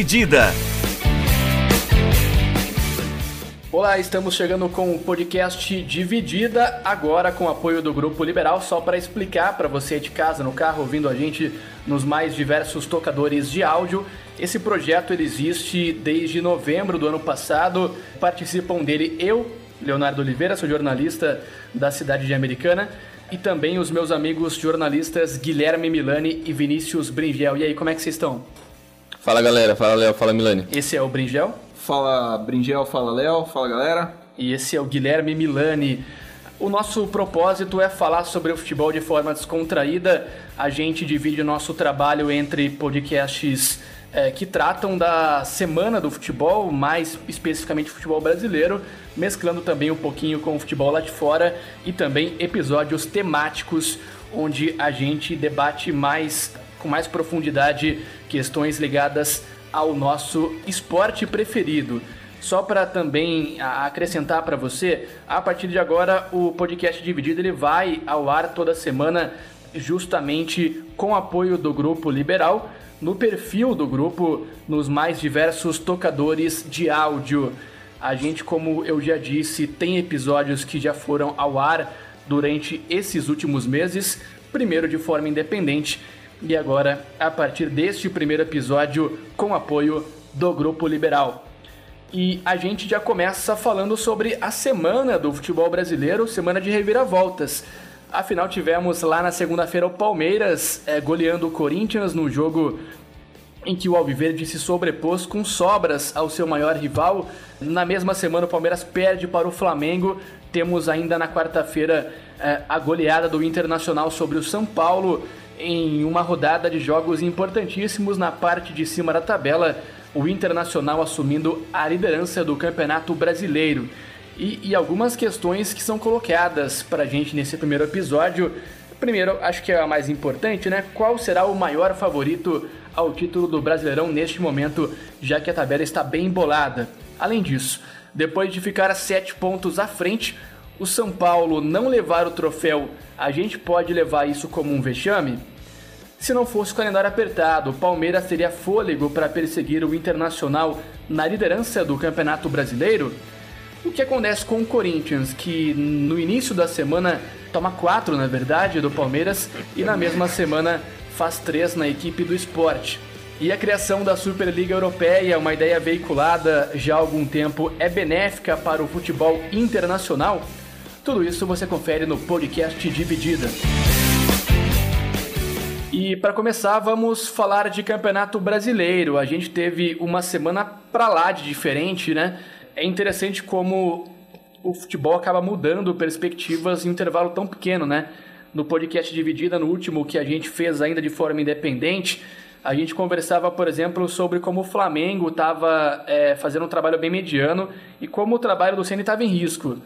Dividida. Olá, estamos chegando com o podcast Dividida, agora com apoio do Grupo Liberal, só para explicar para você de casa, no carro, ouvindo a gente nos mais diversos tocadores de áudio. Esse projeto existe desde novembro do ano passado, participam dele eu, Leonardo Oliveira, sou jornalista da cidade de Americana, e também os meus amigos jornalistas Guilherme Milani e Vinícius Bringel. E aí, como é que vocês estão? Fala galera, fala Léo, fala Milani. Esse é o Bringel. Fala Bringel, fala Léo, fala galera. E esse é o Guilherme Milani. O nosso propósito é falar sobre o futebol de forma descontraída. A gente divide o nosso trabalho entre podcasts é, que tratam da semana do futebol, mais especificamente futebol brasileiro, mesclando também um pouquinho com o futebol lá de fora e também episódios temáticos onde a gente debate mais com mais profundidade questões ligadas ao nosso esporte preferido. Só para também acrescentar para você, a partir de agora o podcast Dividido ele vai ao ar toda semana, justamente com apoio do Grupo Liberal, no perfil do grupo, nos mais diversos tocadores de áudio. A gente, como eu já disse, tem episódios que já foram ao ar durante esses últimos meses, primeiro de forma independente e agora a partir deste primeiro episódio com apoio do Grupo Liberal. E a gente já começa falando sobre a semana do futebol brasileiro, semana de reviravoltas. Afinal, tivemos lá na segunda-feira o Palmeiras é, goleando o Corinthians no jogo em que o Alviverde se sobrepôs com sobras ao seu maior rival. Na mesma semana, o Palmeiras perde para o Flamengo. Temos ainda na quarta-feira é, a goleada do Internacional sobre o São Paulo em uma rodada de jogos importantíssimos na parte de cima da tabela, o Internacional assumindo a liderança do Campeonato Brasileiro. E, e algumas questões que são colocadas para a gente nesse primeiro episódio. Primeiro, acho que é a mais importante, né? Qual será o maior favorito ao título do Brasileirão neste momento, já que a tabela está bem embolada? Além disso, depois de ficar a sete pontos à frente, o São Paulo não levar o troféu, a gente pode levar isso como um vexame? Se não fosse o calendário apertado, o Palmeiras teria fôlego para perseguir o Internacional na liderança do Campeonato Brasileiro? O que acontece com o Corinthians, que no início da semana toma quatro, na verdade, do Palmeiras e na mesma semana faz três na equipe do esporte? E a criação da Superliga Europeia, uma ideia veiculada já há algum tempo, é benéfica para o futebol internacional? Tudo isso você confere no podcast Dividida. E para começar, vamos falar de Campeonato Brasileiro. A gente teve uma semana para lá de diferente, né? É interessante como o futebol acaba mudando perspectivas em um intervalo tão pequeno, né? No podcast Dividida, no último que a gente fez ainda de forma independente, a gente conversava, por exemplo, sobre como o Flamengo estava é, fazendo um trabalho bem mediano e como o trabalho do Ceni estava em risco.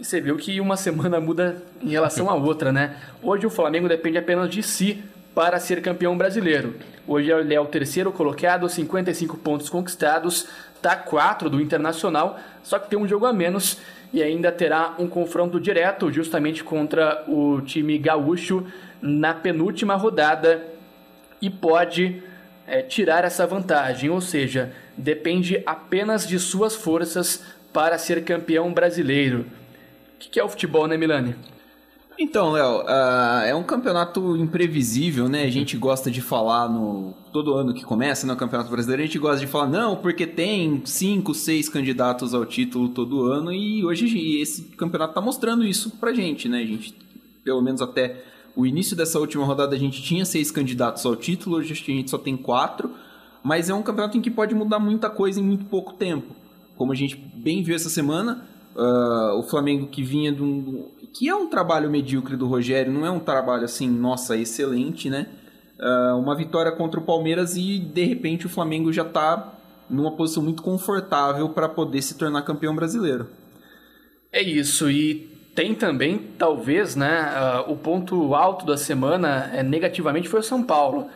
E você viu que uma semana muda em relação à outra, né? Hoje o Flamengo depende apenas de si para ser campeão brasileiro. Hoje ele é o terceiro colocado, 55 pontos conquistados, tá 4 do Internacional, só que tem um jogo a menos e ainda terá um confronto direto justamente contra o time gaúcho na penúltima rodada e pode é, tirar essa vantagem, ou seja, depende apenas de suas forças para ser campeão brasileiro. O que é o futebol, né, Milani? Então, Léo, uh, é um campeonato imprevisível, né? A gente gosta de falar no todo ano que começa, no né, Campeonato Brasileiro, a gente gosta de falar não, porque tem cinco, seis candidatos ao título todo ano e hoje esse campeonato tá mostrando isso pra gente, né? A gente, pelo menos até o início dessa última rodada, a gente tinha seis candidatos ao título, hoje a gente só tem quatro, mas é um campeonato em que pode mudar muita coisa em muito pouco tempo. Como a gente bem viu essa semana, uh, o Flamengo que vinha de um que é um trabalho medíocre do Rogério, não é um trabalho assim, nossa, excelente, né? Uh, uma vitória contra o Palmeiras e de repente o Flamengo já está numa posição muito confortável para poder se tornar campeão brasileiro. É isso, e tem também, talvez, né, uh, o ponto alto da semana é, negativamente foi o São Paulo.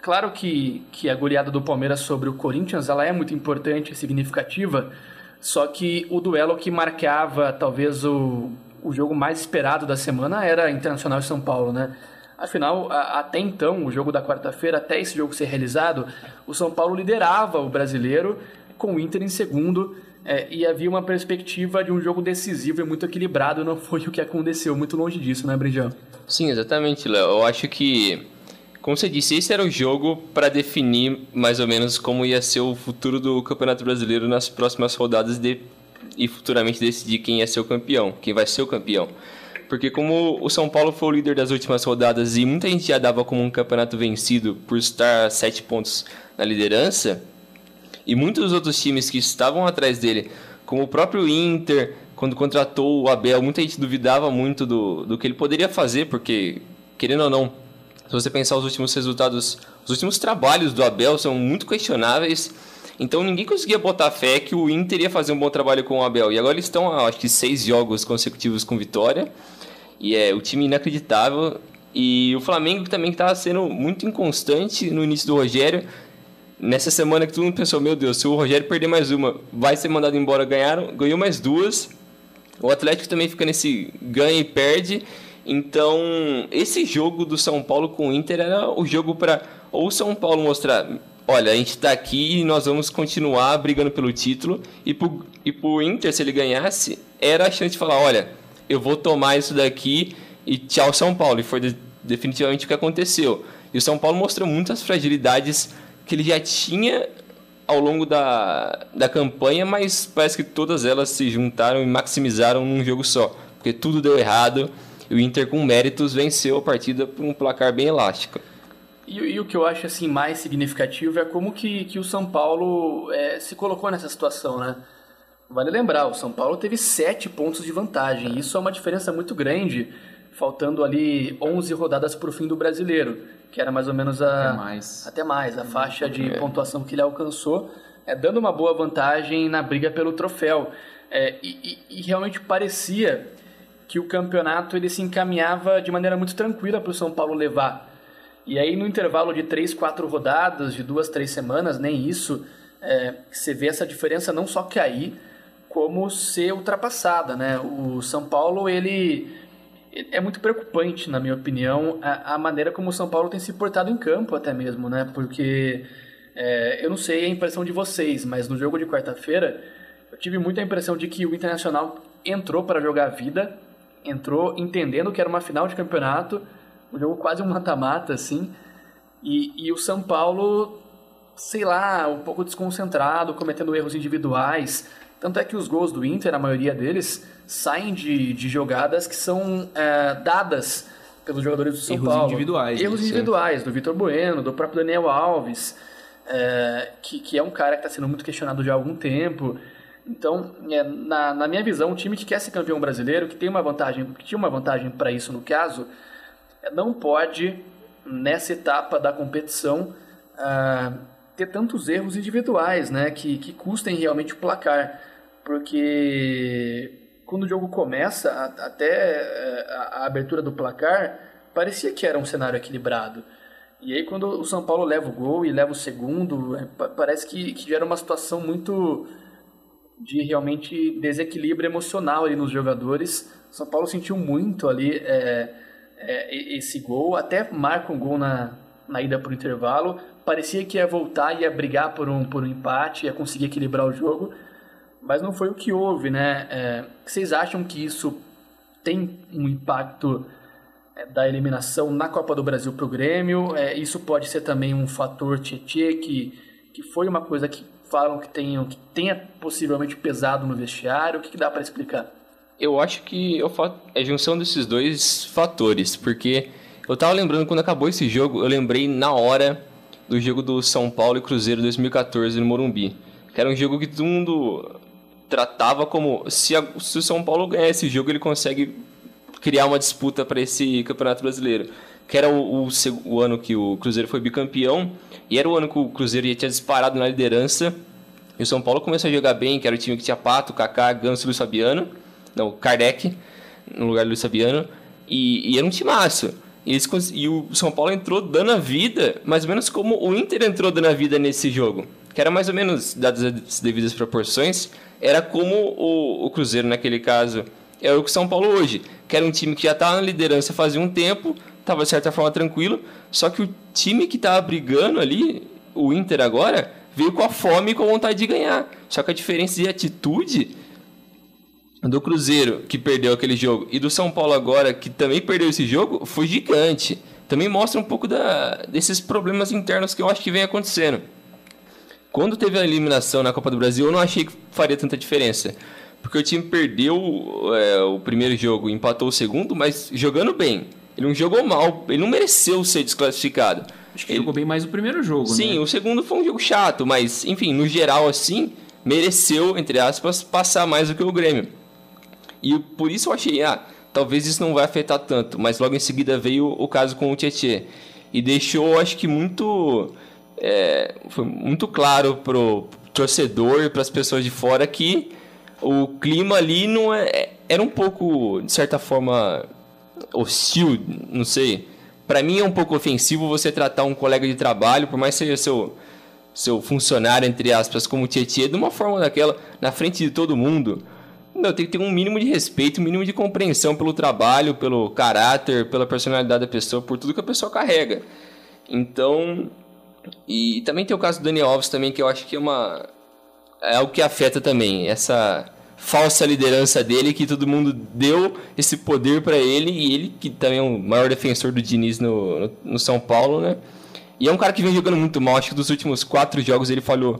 Claro que, que a goleada do Palmeiras sobre o Corinthians ela é muito importante significativa, só que o duelo que marcava talvez o, o jogo mais esperado da semana era Internacional e São Paulo, né? Afinal, a, até então, o jogo da quarta-feira, até esse jogo ser realizado, o São Paulo liderava o brasileiro com o Inter em segundo é, e havia uma perspectiva de um jogo decisivo e muito equilibrado, não foi o que aconteceu, muito longe disso, né, Brinjão? Sim, exatamente, Léo. Eu acho que, como você disse, esse era o jogo para definir mais ou menos como ia ser o futuro do Campeonato Brasileiro nas próximas rodadas de, e futuramente decidir quem ia ser o campeão, quem vai ser o campeão. Porque como o São Paulo foi o líder das últimas rodadas e muita gente já dava como um campeonato vencido por estar a sete pontos na liderança, e muitos outros times que estavam atrás dele, como o próprio Inter, quando contratou o Abel, muita gente duvidava muito do, do que ele poderia fazer, porque, querendo ou não, se você pensar os últimos resultados, os últimos trabalhos do Abel são muito questionáveis. Então ninguém conseguia botar fé que o Inter ia fazer um bom trabalho com o Abel. E agora eles estão, acho que, seis jogos consecutivos com vitória. E é o time inacreditável. E o Flamengo também estava sendo muito inconstante no início do Rogério nessa semana que todo mundo pensou, meu Deus, se o Rogério perder mais uma, vai ser mandado embora, ganharam, ganhou mais duas. O Atlético também fica nesse ganha e perde. Então, esse jogo do São Paulo com o Inter era o jogo para ou o São Paulo mostrar, olha, a gente está aqui e nós vamos continuar brigando pelo título. E e pro Inter, se ele ganhasse, era a chance de falar, olha, eu vou tomar isso daqui e tchau São Paulo. E foi de, definitivamente o que aconteceu. E o São Paulo mostrou muitas fragilidades que ele já tinha ao longo da, da campanha, mas parece que todas elas se juntaram e maximizaram num jogo só, porque tudo deu errado e o Inter com méritos venceu a partida por um placar bem elástico. E, e o que eu acho assim mais significativo é como que, que o São Paulo é, se colocou nessa situação, né? Vale lembrar, o São Paulo teve sete pontos de vantagem. Isso é uma diferença muito grande, faltando ali 11 rodadas para o fim do brasileiro que era mais ou menos a até mais, até mais a faixa de é. pontuação que ele alcançou, é, dando uma boa vantagem na briga pelo troféu. É, e, e, realmente parecia que o campeonato ele se encaminhava de maneira muito tranquila para o São Paulo levar. E aí no intervalo de três, quatro rodadas, de duas, três semanas, nem isso, é, você vê essa diferença não só cair, como ser ultrapassada, né? O São Paulo ele é muito preocupante, na minha opinião, a, a, maneira como o São Paulo tem se portado em campo, até mesmo, né? Porque é, eu não sei a impressão de vocês, mas no jogo de quarta-feira eu tive muita impressão de que o Internacional entrou para jogar vida, entrou entendendo que era uma final de campeonato, um jogo quase um mata-mata, assim, e, e o São Paulo, sei lá, um pouco desconcentrado, cometendo erros individuais. Tanto é que os gols do Inter, a maioria deles, saem de, de jogadas que são é, dadas pelos jogadores do São Erros Paulo. individuais. Erros individuais, do Vitor Bueno, do próprio Daniel Alves, é, que, que é um cara que está sendo muito questionado já há algum tempo. Então, é, na, na minha visão, o time que quer ser campeão brasileiro, que tem uma vantagem, que tinha uma vantagem para isso no caso, não pode, nessa etapa da competição, uh, ter tantos erros individuais, né, que, que custem realmente o placar. Porque quando o jogo começa, até eh, a, abertura do placar, parecia que era um cenário equilibrado. E aí quando o São Paulo leva o gol e leva o segundo, é, parece que, que gera uma situação muito de realmente desequilíbrio emocional ali nos jogadores. São Paulo sentiu muito ali é, é, esse gol, até marca um gol na, na ida para o intervalo. Parecia que ia voltar, ia brigar por um, por um empate, ia conseguir equilibrar o jogo mas não foi o que houve, né? É, vocês acham que isso tem um impacto é, da eliminação na Copa do Brasil para o Grêmio? É, isso pode ser também um fator Tietê, que, que foi uma coisa que falam que, tenham, que tenha possivelmente pesado no vestiário? O que, que dá para explicar? Eu acho que é a junção desses dois fatores, porque eu tava lembrando quando acabou esse jogo, eu lembrei na hora do jogo do São Paulo e Cruzeiro 2014 no Morumbi. Que era um jogo que todo mundo tratava como se, a, se o São Paulo ganhar esse jogo, ele consegue criar uma disputa para esse Campeonato Brasileiro. Que era o, o, o, ano que o Cruzeiro foi bicampeão, e era o ano que o Cruzeiro já tinha disparado na liderança. E o São Paulo começou a jogar bem, que era o time que tinha Pato, Kaká, Ganso Luiz Fabiano. Não, Kardec. no lugar do Luiz Fabiano, e, e era um timaço. E, eles, e o São Paulo entrou dando a vida, mais ou menos como o Inter entrou dando a vida nesse jogo. Que era mais ou menos, dadas as devidas proporções, era como o, o Cruzeiro naquele caso. Era o que São Paulo hoje, que era um time que já estava na liderança fazia um tempo, estava de certa forma tranquilo, só que o time que estava brigando ali, o Inter agora, veio com a fome e com a vontade de ganhar. Só que a diferença de atitude do Cruzeiro, que perdeu aquele jogo, e do São Paulo agora, que também perdeu esse jogo, foi gigante. Também mostra um pouco da, desses problemas internos que eu acho que vem acontecendo. Quando teve a eliminação na Copa do Brasil, eu não achei que faria tanta diferença. Porque o time perdeu é, o primeiro jogo, empatou o segundo, mas jogando bem. Ele não jogou mal, ele não mereceu ser desclassificado. Acho que ele jogou bem mais o primeiro jogo, Sim, né? o segundo foi um jogo chato, mas, enfim, no geral, assim, mereceu, entre aspas, passar mais do que o Grêmio. E por isso eu achei, ah, talvez isso não vai afetar tanto. Mas logo em seguida veio o caso com o Tietê. E deixou, acho que muito. É, foi muito claro pro torcedor e para as pessoas de fora que o clima ali não é, era um pouco, de certa forma, hostil, não sei. Para mim é um pouco ofensivo você tratar um colega de trabalho, por mais que seja seu, seu funcionário, entre aspas, como Tietê, de uma forma daquela, na frente de todo mundo. Não, tem que ter um mínimo de respeito, um mínimo de compreensão pelo trabalho, pelo caráter, pela personalidade da pessoa, por tudo que a pessoa carrega. Então, e também tem o caso do Daniel Alves também, que eu acho que é uma é algo que afeta também essa falsa liderança dele que todo mundo deu esse poder para ele e ele que também é o maior defensor do Diniz no, no, no, São Paulo, né? E é um cara que vem jogando muito mal. Acho que dos últimos quatro jogos ele falhou.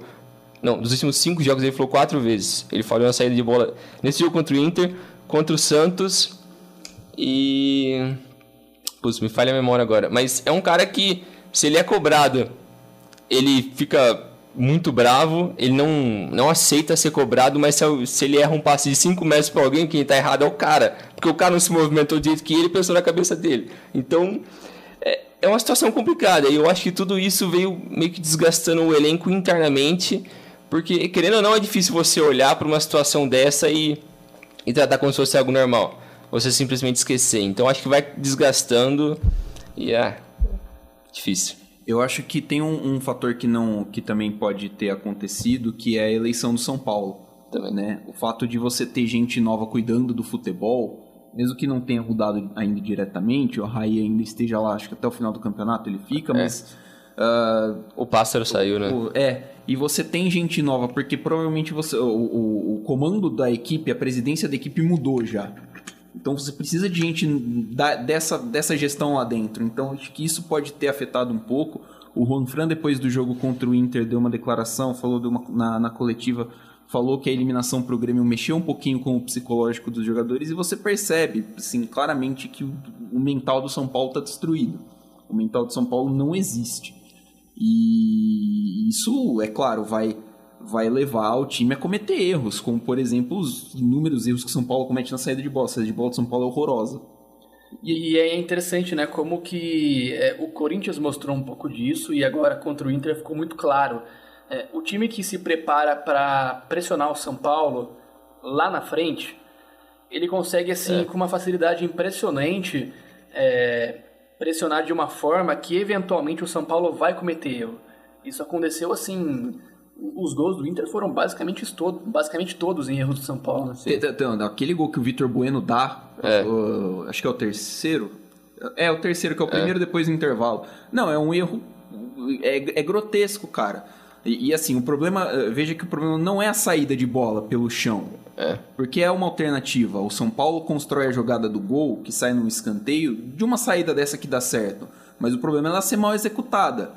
Não, dos últimos cinco jogos ele falou quatro vezes. Ele falhou na saída de bola nesse jogo contra o Inter, contra o Santos e. Putz, me falha a memória agora. Mas é um cara que, se ele é cobrado, ele fica muito bravo, ele não, não aceita ser cobrado, mas se, se ele erra um passe de 5 metros para alguém, quem está errado é o cara. Porque o cara não se movimentou do jeito que ele pensou na cabeça dele. Então, é, é uma situação complicada. E eu acho que tudo isso veio meio que desgastando o elenco internamente. Porque, querendo ou não, é difícil você olhar para uma situação dessa e, e tratar como se fosse algo normal. Você simplesmente esquecer. Então, acho que vai desgastando e é difícil. Eu acho que tem um, um, fator que não que também pode ter acontecido, que é a eleição do São Paulo. Também. Né? O fato de você ter gente nova cuidando do futebol, mesmo que não tenha mudado ainda diretamente, o Rai ainda esteja lá, acho que até o final do campeonato ele fica, é. mas. Uh, o pássaro saiu, né? O, é, e você tem gente nova, porque provavelmente você, o, o, o comando da equipe, a presidência da equipe mudou já. Então você precisa de gente da, dessa, dessa gestão lá dentro. Então acho que isso pode ter afetado um pouco. O Juan Fran, depois do jogo contra o Inter, deu uma declaração, falou de uma, na, na coletiva, falou que a eliminação para o Grêmio mexeu um pouquinho com o psicológico dos jogadores e você percebe, assim, claramente que o, o mental do São Paulo está destruído. O mental do São Paulo não existe. E isso, é claro, vai vai levar o time a cometer erros, como por exemplo os inúmeros erros que São Paulo comete na saída de bola. A saída de bola de São Paulo é horrorosa. E, e é interessante, né, como que é, o Corinthians mostrou um pouco disso e agora contra o Inter ficou muito claro. É, o time que se prepara para pressionar o São Paulo lá na frente, ele consegue assim é. com uma facilidade impressionante é, pressionar de uma forma que eventualmente o São Paulo vai cometer erro. Isso aconteceu assim os gols do Inter foram basicamente, todo, basicamente todos em erros do São Paulo. Então, aquele gol que o Vitor Bueno dá, é. o, acho que é o terceiro. É, o terceiro, que é o é. primeiro é. depois do intervalo. Não, é um erro. É, é grotesco, cara. E, e, assim, o problema. Eh, veja que o problema não é a saída de bola pelo chão. É. Porque é uma alternativa. O São Paulo constrói a jogada do gol, que sai num escanteio, de uma saída dessa que dá certo. Mas o problema é ela ser mal executada.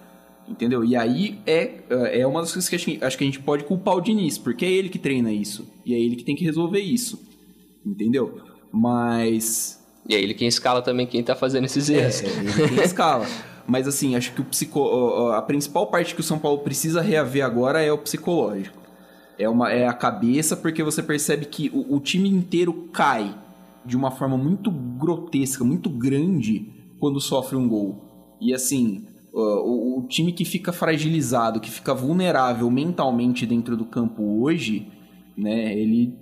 Entendeu? E aí é, é, é uma das coisas que acho, que acho que a gente pode culpar o Diniz, porque é ele que treina isso. E é ele que tem que resolver isso. Entendeu? Mas. E é ele quem escala também quem tá fazendo esses erros. É, é ele quem escala. Mas assim, acho que o psico... a principal parte que o São Paulo precisa reaver agora é o psicológico. É, uma, é a cabeça, porque você percebe que o, o time inteiro cai de uma forma muito grotesca, muito grande, quando sofre um gol. E assim, o, o, time que fica fragilizado, que fica vulnerável mentalmente dentro do campo hoje, né, ele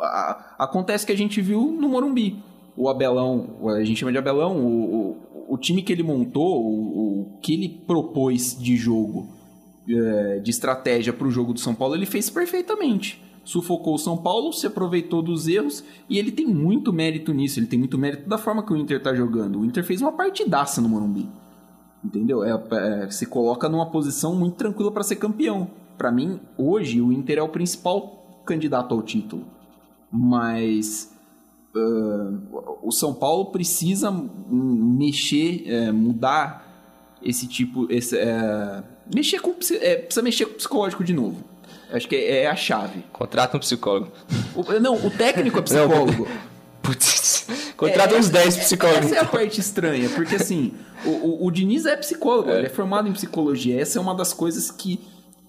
a, acontece que a gente viu no Morumbi. o Abelão, a gente chama de Abelão, o, o, o time que ele montou, o, o que ele propôs de jogo, é, de estratégia para o jogo do São Paulo, ele fez perfeitamente. Sufocou o São Paulo, se aproveitou dos erros e ele tem muito mérito nisso. Ele tem muito mérito da forma que o Inter tá jogando. O Inter fez uma partidaça no Morumbi. Entendeu? É, é, se coloca numa posição muito tranquila para ser campeão. Para mim, hoje, o Inter é o principal candidato ao título. Mas uh, o São Paulo precisa mexer, é, mudar esse tipo. Esse, é, mexer com, é, precisa mexer com o psicológico de novo. Acho que é, é a chave. Contrata um psicólogo. O, não, o técnico é psicólogo. Putz, contrata é, uns 10 psicólogos. Essa é a parte estranha, porque assim, o, o, o Diniz é psicólogo, é. ele é formado em psicologia. Essa é uma das coisas que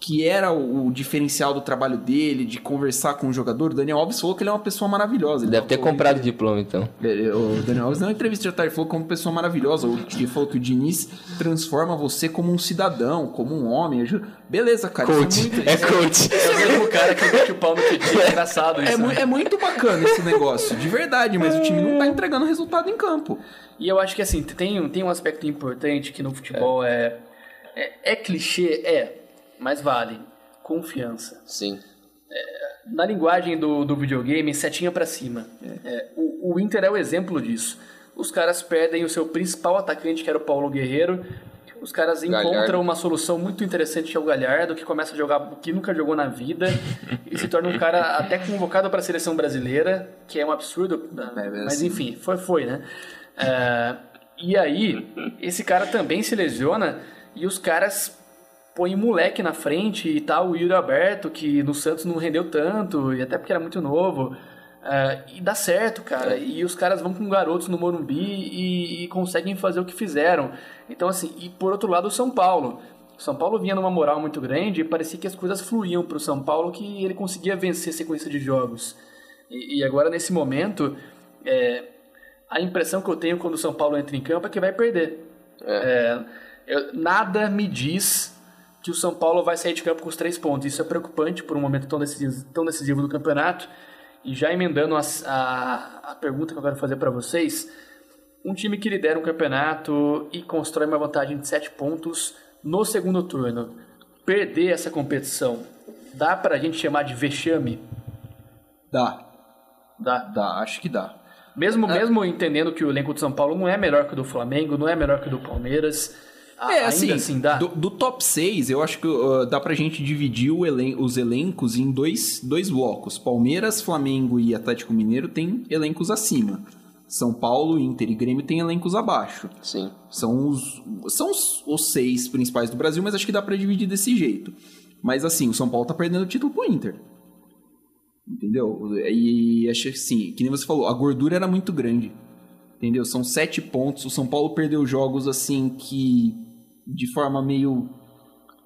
que era o, diferencial do trabalho dele, de conversar com o jogador. O Daniel Alves falou que ele é uma pessoa maravilhosa. Ele Deve ter comprado o diploma, então. O Daniel Alves, na entrevista de tarde, falou que é uma pessoa maravilhosa. Ele falou que o Diniz transforma você como um cidadão, como um homem. Beleza, cara. Coach. É, muito... é coach. É o mesmo cara que mete o pau no Titi. É engraçado isso. É, né? é muito bacana esse negócio, de verdade, mas o time não tá entregando resultado em campo. E eu acho que assim, tem, tem um aspecto importante que no futebol é, é, é clichê, é, mas vale confiança. Sim. É, na linguagem do, do videogame, setinha para cima. É, o, o Inter é o exemplo disso. Os caras perdem o seu principal atacante, que era o Paulo Guerreiro. Os caras encontram Galhardo. uma solução muito interessante que é o Galhardo, que começa a jogar o que nunca jogou na vida e se torna um cara até convocado para a seleção brasileira, que é um absurdo. É, mas assim. enfim, foi, foi né? É, e aí, esse cara também se lesiona e os caras põe moleque na frente e tal, o Yuri Aberto, que no Santos não rendeu tanto, e até porque era muito novo. Uh, e dá certo, cara. E os caras vão com garotos no Morumbi e, e, conseguem fazer o que fizeram. Então, assim, e por outro lado, o São Paulo. O São Paulo vinha numa moral muito grande e parecia que as coisas fluíam para o São Paulo, que ele conseguia vencer a sequência de jogos. E, e agora, nesse momento, é, a impressão que eu tenho quando o São Paulo entra em campo é que vai perder. É. É, eu, nada me diz que o São Paulo vai sair de campo com os três pontos. Isso é preocupante por um momento tão decisivo, tão decisivo do campeonato. E já emendando a, a, a pergunta que eu quero fazer para vocês, um time que lidera um campeonato e constrói uma vantagem de sete pontos no segundo turno, perder essa competição, dá para a gente chamar de vexame? Dá. Dá? Dá, acho que dá. Mesmo, é. mesmo entendendo que o elenco do São Paulo não é melhor que o do Flamengo, não é melhor que o do Palmeiras é, assim, assim dá? Do, do, top 6, eu acho que uh, dá pra gente dividir elen os elencos em dois, dois blocos. Palmeiras, Flamengo e Atlético Mineiro têm elencos acima. São Paulo, Inter e Grêmio têm elencos abaixo. Sim. São os, são os, os seis principais do Brasil, mas acho que dá para dividir desse jeito. Mas assim, o São Paulo tá perdendo o título pro Inter. Entendeu? E acho que assim, que nem você falou, a gordura era muito grande. Entendeu? São sete pontos. O São Paulo perdeu jogos assim que de forma meio.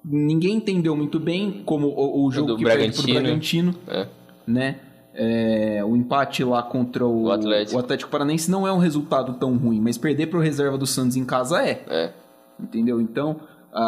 Ninguém entendeu muito bem como o, o jogo do que Bragantino. Bragantino, é. né? É, o empate lá contra o, o, Atlético. o Atlético Paranaense não é um resultado tão ruim, mas perder pro reserva do Santos em casa é. É. Entendeu? Então,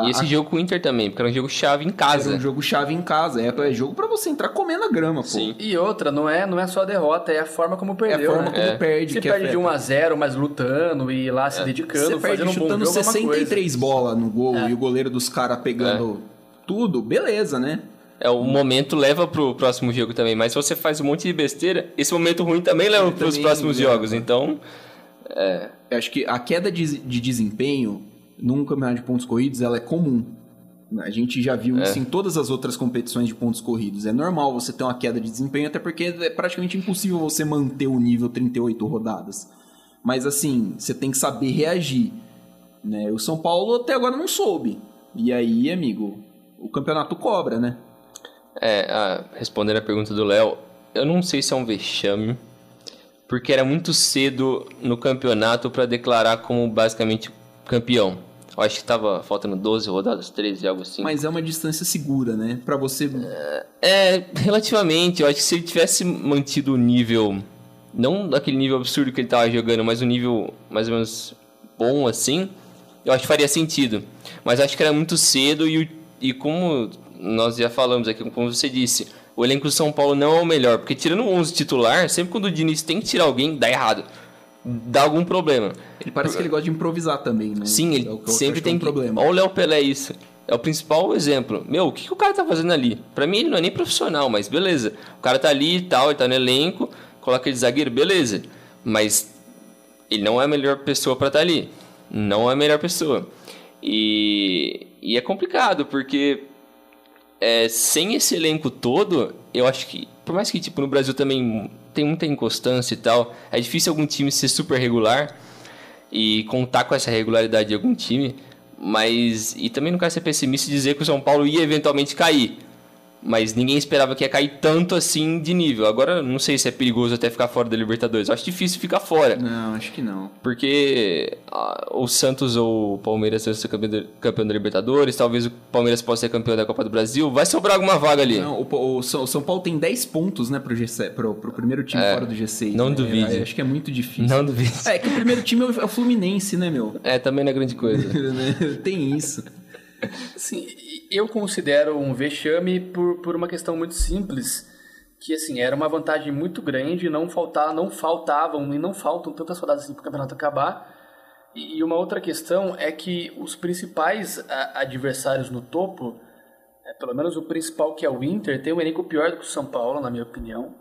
e esse a... jogo com o Inter também, porque era um jogo chave em casa. Era um jogo chave em casa. É, é jogo para você entrar comendo a grama, pô. Sim. E outra, não é, não é só a derrota, é a forma como perdeu. É a forma né? como é. perde. Você perde afeta. de 1 a 0 mas lutando e lá se é. dedicando, você perde fazendo chutando um bom jogo, 63 é bolas no gol e o goleiro dos caras pegando tudo, beleza, né? É, o momento leva pro próximo jogo também, mas se você faz um monte de besteira, esse momento ruim também leva para os próximos jogos, então... É... Eu acho que a queda de, de desempenho num campeonato de pontos corridos, ela é comum. A gente já viu é. isso em todas as outras competições de pontos corridos. É normal você ter uma queda de desempenho, até porque é praticamente impossível você manter o nível 38 rodadas. Mas assim, você tem que saber reagir. Né? O São Paulo até agora não soube. E aí, amigo, o campeonato cobra, né? É, a, respondendo a pergunta do Léo, eu não sei se é um vexame, porque era muito cedo no campeonato para declarar como basicamente campeão. Eu acho que tava faltando 12 rodadas, 13, algo assim. Mas é uma distância segura, né? Para você. É, é, relativamente. Eu acho que se ele tivesse mantido o nível. Não daquele nível absurdo que ele tava jogando, mas um nível mais ou menos bom assim. Eu acho que faria sentido. Mas acho que era muito cedo e, e como nós já falamos aqui, como você disse, o elenco do São Paulo não é o melhor. Porque tirando 11 titular, sempre quando o Diniz tem que tirar alguém, dá errado dá algum problema. Ele parece que ele gosta de improvisar também, né? Sim, ele É sempre é tem um problema. Olha o Léo Pelé isso. É o principal exemplo. Meu, o que, que o cara tá fazendo ali? Pra mim ele não é nem profissional, mas beleza. O cara tá ali e tal, ele tá no elenco, coloca ele de zagueiro, beleza. Mas ele não é a melhor pessoa pra estar ali. Não é a melhor pessoa. E, e é complicado, porque é, sem esse elenco todo, eu acho que, por mais que tipo, no Brasil também tem muita inconstância e tal, é difícil algum time ser super regular e contar com essa regularidade de algum time, mas e também não quero ser pessimista e dizer que o São Paulo ia eventualmente cair. Mas ninguém esperava que ia cair tanto assim de nível. Agora, não sei se é perigoso até ficar fora da Libertadores. Eu acho difícil ficar fora. Não, acho que não. Porque ah, o Santos ou o Palmeiras vão ser campeão da, campeão da Libertadores, talvez o Palmeiras possa ser campeão da Copa do Brasil. Vai sobrar alguma vaga ali. Não, o, o São o São Paulo tem 10 pontos, né, pro, G7, pro, pro primeiro time fora do G6. É, não né? duvide. Eu acho que é muito difícil. Não duvido. É que o primeiro time é o é o Fluminense, né, meu? É, também não é grande coisa. tem isso. Assim, eu considero um vexame por, por uma questão muito simples, que assim, era uma vantagem muito grande, não faltar, não faltavam e não faltam tantas rodadas assim para o campeonato acabar. E, uma outra questão é que os principais adversários no topo, é, pelo menos o principal que é o Inter, tem um elenco pior do que o São Paulo, na minha opinião,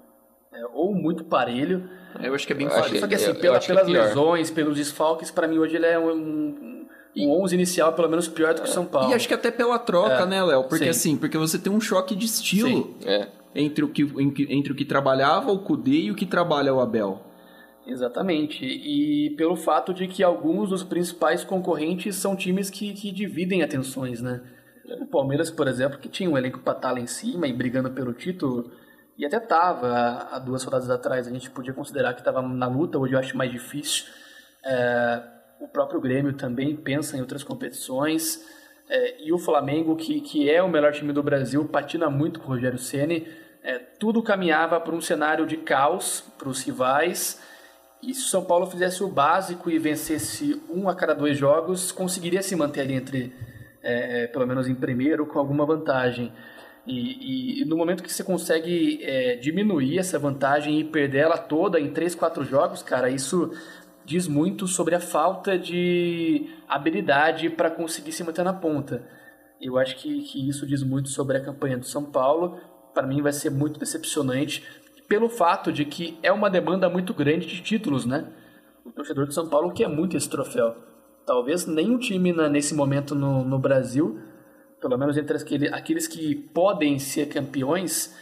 é, ou muito parelho. Eu acho que é bem parecido. Só que assim, eu- eu pela- é pelas pior. lesões, pelos desfalques, para mim hoje ele é um, um, um 11 inicial pelo menos pior do que o São Paulo. E acho que até pela troca, É, né, Léo? Porque sim. assim, porque você tem um choque de estilo É. entre o, que, entre o que trabalhava o Kudê e o que trabalha o Abel. Exatamente. E pelo fato de que alguns dos principais concorrentes são times que, que dividem atenções, né? O Palmeiras, por exemplo, que tinha um elenco estar lá em cima e brigando pelo título, e até tava há duas rodadas atrás, a gente podia considerar que estava na luta, hoje eu acho mais difícil. É, o próprio Grêmio também pensa em outras competições. É, e o Flamengo, que, que é o melhor time do Brasil, patina muito com o Rogério Ceni. É, tudo caminhava para um cenário de caos para os rivais. E se o São Paulo fizesse o básico e vencesse um a cada dois jogos, conseguiria se manter ali entre, é, é, pelo menos em primeiro, com alguma vantagem. E, e no momento que você consegue é, diminuir essa vantagem e perder ela toda em três, quatro jogos, cara, isso diz muito sobre a falta de habilidade para conseguir se manter na ponta. Eu acho que, que isso diz muito sobre a campanha do São Paulo. Para mim vai ser muito decepcionante pelo fato de que é uma demanda muito grande de títulos, né? O torcedor de São Paulo quer muito esse troféu. Talvez nenhum time na- nesse momento no, no Brasil, pelo menos entre aquele- aqueles que podem ser campeões,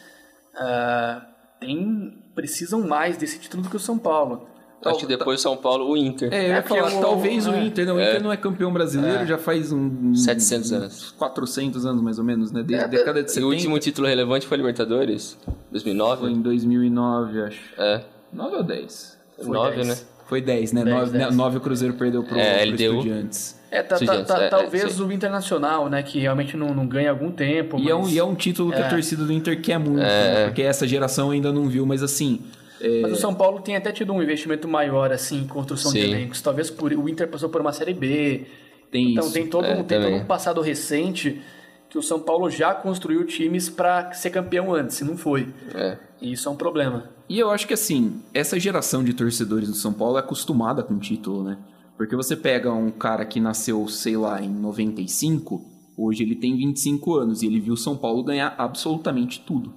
ah, tem, precisam mais desse título do que o São Paulo. Acho que depois São Paulo, o Inter. É, eu ia É, falar, o- talvez o é. Inter, não, o Inter não é campeão brasileiro, já faz um, 700 anos. 400 anos mais ou menos, né? Desde a É, década de E 70. o último título relevante foi a Libertadores, 2009. Foi em 2009, acho. É, 9 ou 10? Foi 9, 10. né? Foi 10, né? 10, 9, 10. 9 o Cruzeiro perdeu pro, É, pro LDU. Estudiantes. É, tá, tá- Estudiantes, tá- é, é, talvez sim. o Internacional, né, que realmente não, não ganha algum tempo. E é, um, mas, e é um título que a É. torcida do Inter quer muito, né? Porque essa geração ainda não viu, mas assim... é, mas o São Paulo tem até tido um investimento maior assim em construção de Sim. elencos. Talvez por o Inter passou por uma série B. Tem então isso. tem todo, É, um, tem todo um passado recente que o São Paulo já construiu times para ser campeão antes, e não foi. É. E isso é um problema. E eu acho que assim, essa geração de torcedores do São Paulo é acostumada com título, né? Porque você pega um cara que nasceu, sei lá, em 95, hoje ele tem 25 anos e ele viu o São Paulo ganhar absolutamente tudo.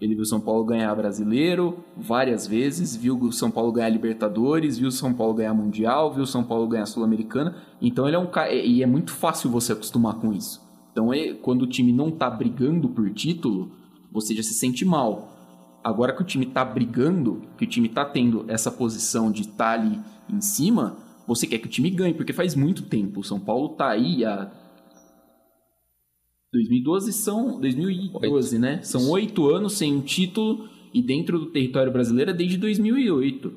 Ele viu São Paulo ganhar brasileiro várias vezes, viu o São Paulo ganhar Libertadores, viu o São Paulo ganhar Mundial, viu o São Paulo ganhar Sul-Americana. Então ele é um cara. E é muito fácil você acostumar com isso. Então é- quando o time não tá brigando por título, você já se sente mal. Agora que o time tá brigando, que o time tá tendo essa posição de estar ali em cima, você quer que o time ganhe, porque faz muito tempo. O São Paulo tá aí há 2012 são 2012, né? São oito anos sem um título e dentro do território brasileiro é desde 2008,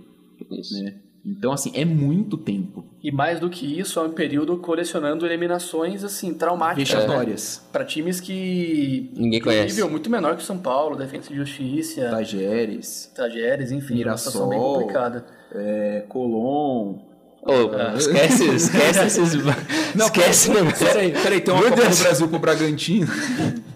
Isso. né? Então assim é muito tempo. E mais do que isso, é um período colecionando eliminações assim traumáticas né? Vexatórias. para times que Ninguém conhece. nível muito menor que o São Paulo, Defensa e Justiça, Tajeres, Tajeres, enfim, é uma situação bem Mirassol. complicada. é, Colom. Ô, esquece, esquece esses. esquece, né? Peraí, peraí, tem uma Meu Copa Deus. do Brasil pro Bragantino.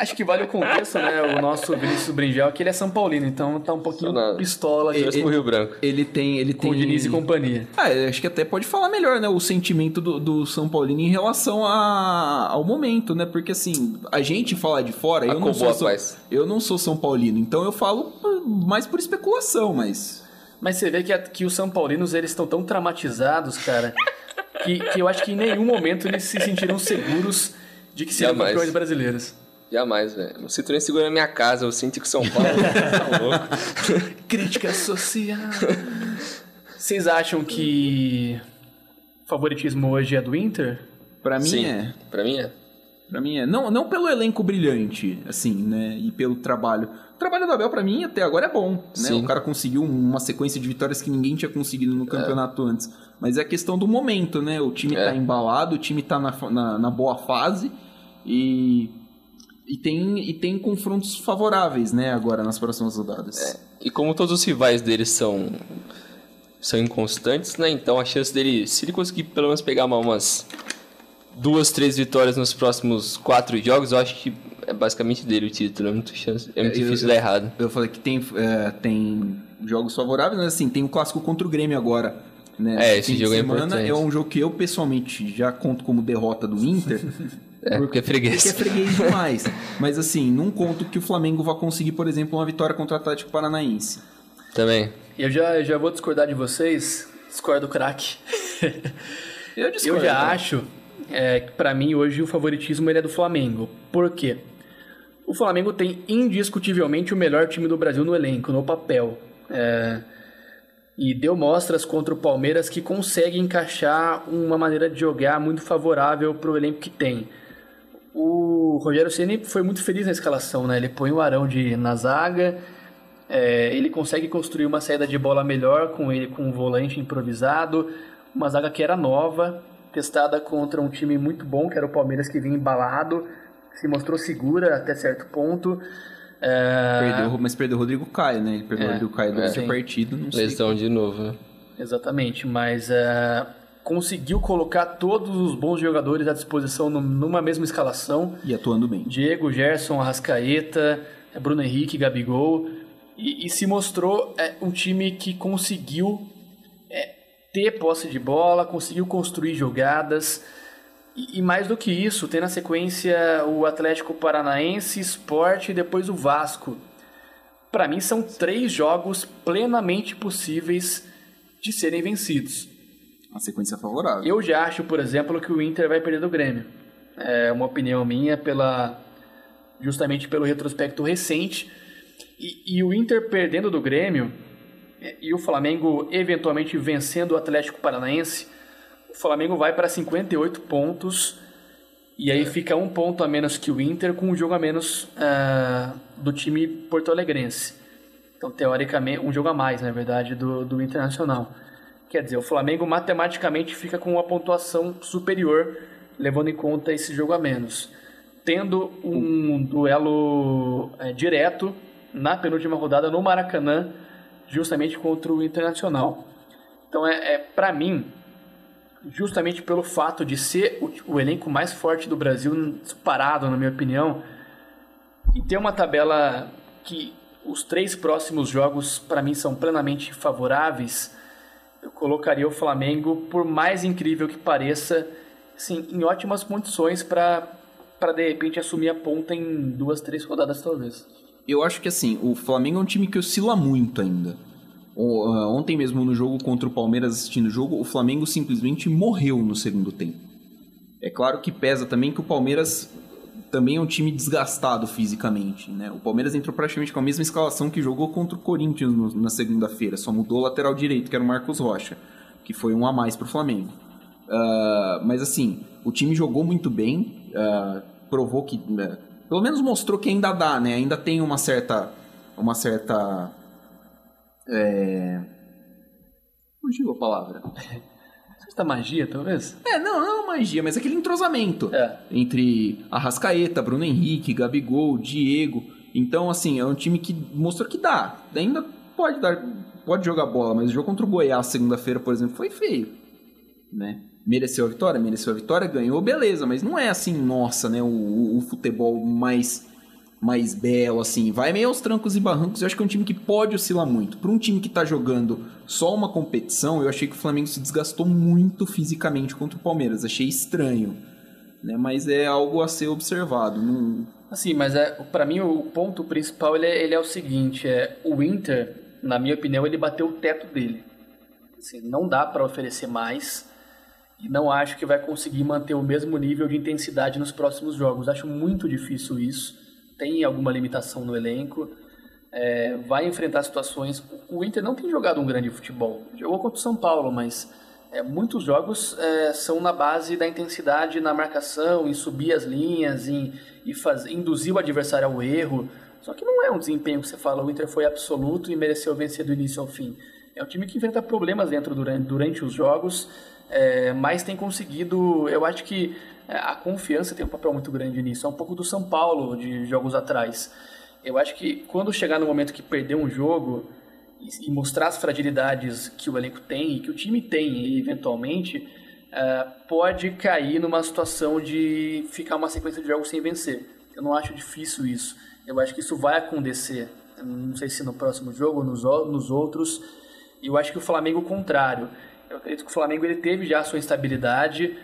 Acho que vale o contexto, né? O nosso Vinícius Brinjal, que ele é São Paulino, então tá um pouquinho pistola aqui pro Rio Branco. Ele tem. Ele com tem... o Diniz e companhia. Ah, acho que até pode falar melhor, né? O sentimento do, do São Paulino em relação a- ao momento, né? Porque assim, a gente fala de fora, eu não, sou, eu não sou São Paulino, então eu falo mais por especulação, mas. Mas você vê que, a- que os São Paulinos, eles estão tão traumatizados, cara, que, que eu acho que em nenhum momento eles se sentiram seguros de que seriam campeões brasileiros. Jamais, velho. Não sinto nem seguro na minha casa. Eu sinto que São Paulo tá louco. Crítica social. Vocês acham que o favoritismo hoje é do Inter? Pra mim Sim, é. pra mim é. Pra mim é. Não, não pelo elenco brilhante, assim, né? E pelo trabalho. O trabalho do Abel, pra mim, até agora é bom, né? Sim. O cara conseguiu uma sequência de vitórias que ninguém tinha conseguido no campeonato antes. Mas é questão do momento, né? O time É. tá embalado, o time tá na, na, na boa fase e. E tem, e tem confrontos favoráveis, né, agora nas próximas rodadas. E como todos os rivais dele são são inconstantes, né? Então a chance dele, se ele conseguir pelo menos pegar uma- umas duas, três vitórias nos próximos quatro jogos, eu acho que é basicamente dele o título. É muito, chance, é muito É, eu- difícil eu- dar errado. Eu falei que tem, é, tem jogos favoráveis, mas assim, tem o clássico contra o Grêmio agora. Né? É, esse jogo é semana importante. É um jogo que eu, pessoalmente, já conto como derrota do Inter. É, porque é freguês. Porque é freguês demais. Mas assim, não conto que o Flamengo vai conseguir, por exemplo, uma vitória contra o Atlético Paranaense. Também. Eu já, eu já vou discordar de vocês. Discordo do craque. Eu, Eu discordo, já né? acho é, pra mim hoje o favoritismo ele é do Flamengo. Por quê? O Flamengo tem indiscutivelmente o melhor time do Brasil no elenco, no papel. É, e deu mostras contra o Palmeiras que consegue encaixar uma maneira de jogar muito favorável pro elenco que tem. O Rogério Ceni foi muito feliz na escalação, né? Ele põe o Arão de, na zaga, é, ele consegue construir uma saída de bola melhor com ele com um volante improvisado, uma zaga que era nova, testada contra um time muito bom, que era o Palmeiras que vinha embalado, se mostrou segura até certo ponto. É, Perdeu, mas perdeu o Rodrigo Caio, né? Ele perdeu o É, Rodrigo Caio durante sim. a partida, não sei. Lesão de novo, né? Exatamente, mas é, conseguiu colocar todos os bons jogadores à disposição num- numa mesma escalação. E atuando bem. Diego, Gerson, Arrascaeta, Bruno Henrique, Gabigol. E, e se mostrou é, um time que conseguiu é, ter posse de bola, conseguiu construir jogadas. E, e mais do que isso, tem na sequência o Atlético Paranaense, Sport e depois o Vasco. Para mim, são três jogos plenamente possíveis de serem vencidos. Uma sequência favorável. Eu já acho, por exemplo, que o Inter vai perder do Grêmio. É uma opinião minha pela justamente pelo retrospecto recente. E, e o Inter perdendo do Grêmio e o Flamengo eventualmente vencendo o Atlético Paranaense, o Flamengo vai para 58 pontos e aí fica um ponto a menos que o Inter com um jogo a menos ah, do time porto-alegrense. Então, teoricamente, um jogo a mais, na verdade, do, do Internacional. Quer dizer, o Flamengo matematicamente fica com uma pontuação superior, levando em conta esse jogo a menos. Tendo um duelo é, direto na penúltima rodada no Maracanã, justamente contra o Internacional. Então, é, é para mim, justamente pelo fato de ser o, o elenco mais forte do Brasil, disparado, na minha opinião, e ter uma tabela que os três próximos jogos, para mim, são plenamente favoráveis, eu colocaria o Flamengo, por mais incrível que pareça, sim, em ótimas condições para para de repente assumir a ponta em duas, três rodadas talvez. Eu acho que assim, o Flamengo é um time que oscila muito ainda. O- ah, Ontem mesmo no jogo contra o Palmeiras assistindo o jogo, o Flamengo simplesmente morreu no segundo tempo. É claro que pesa também que o Palmeiras também é um time desgastado fisicamente, né? O Palmeiras entrou praticamente com a mesma escalação que jogou contra o Corinthians na segunda-feira, só mudou o lateral direito, que era o Marcos Rocha, que foi um a mais pro Flamengo. Ah, mas assim, o time jogou muito bem, ah, provou que, né, pelo menos mostrou que ainda dá, né? Ainda tem uma certa, uma certa, é... fugiu a palavra. Certa magia, talvez? É, não, não é uma magia, mas aquele entrosamento É. entre Arrascaeta, Bruno Henrique, Gabigol, Diego. Então, assim, é um time que mostrou que dá. Ainda pode dar, pode jogar bola, mas o jogo contra o Goiás segunda-feira, por exemplo, foi feio, né? Mereceu a vitória, mereceu a vitória, ganhou, beleza, mas não é assim, nossa, né, o, o- o futebol mais mais belo, assim. Vai meio aos trancos e barrancos. Eu acho que é um time que pode oscilar muito. Para um time que tá jogando só uma competição, eu achei que o Flamengo se desgastou muito fisicamente contra o Palmeiras. Achei estranho. Né? Mas é algo a ser observado. Não... Assim, mas é, para mim o ponto principal ele é, ele é o seguinte: é, o Inter, na minha opinião, ele bateu o teto dele. Assim, não dá para oferecer mais e não acho que vai conseguir manter o mesmo nível de intensidade nos próximos jogos. Acho muito difícil isso. Tem alguma limitação no elenco. É, vai enfrentar situações. O Inter não tem jogado um grande futebol. Jogou contra o São Paulo, mas é, muitos jogos é, são na base da intensidade na marcação, em subir as linhas, em, em faz, induzir o adversário ao erro. Só que não é um desempenho que você fala, o Inter foi absoluto e mereceu vencer do início ao fim. É um time que enfrenta problemas dentro durante, durante os jogos é, mas tem conseguido. Eu acho que é, a confiança tem um papel muito grande nisso. É um pouco do São Paulo de jogos atrás. Eu acho que quando chegar no momento que perder um jogo e, mostrar as fragilidades que o elenco tem e que o time tem, eventualmente, é, pode cair numa situação de ficar uma sequência de jogos sem vencer. Eu não acho difícil isso. Eu acho que isso vai acontecer. não sei se no próximo jogo ou nos, nos outros. Eu acho que o Flamengo, o contrário eu acredito que o Flamengo ele teve já a sua instabilidade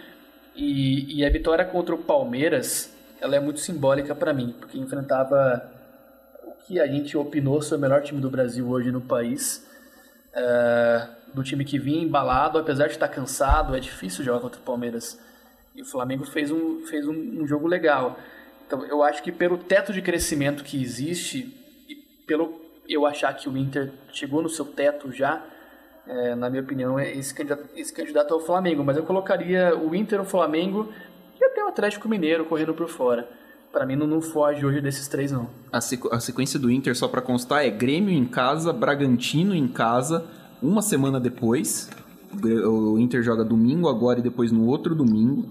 e, e a vitória contra o Palmeiras ela é muito simbólica para mim, porque enfrentava o que a gente opinou ser o melhor time do Brasil hoje no país. É, do time que vinha embalado, apesar de estar cansado, é difícil jogar contra o Palmeiras. E o Flamengo fez um, fez um, um jogo legal. Então eu acho que pelo teto de crescimento que existe, e pelo eu achar que o Inter chegou no seu teto já, é, na minha opinião, é esse candidato, esse candidato ao Flamengo. Mas eu colocaria o Inter, o Flamengo e até o Atlético Mineiro correndo por fora. Para mim, não, não foge hoje desses três, não. A, sequ a sequência do Inter, só para constar, é Grêmio em casa, Bragantino em casa, uma semana depois. O Inter joga domingo agora e depois no outro domingo.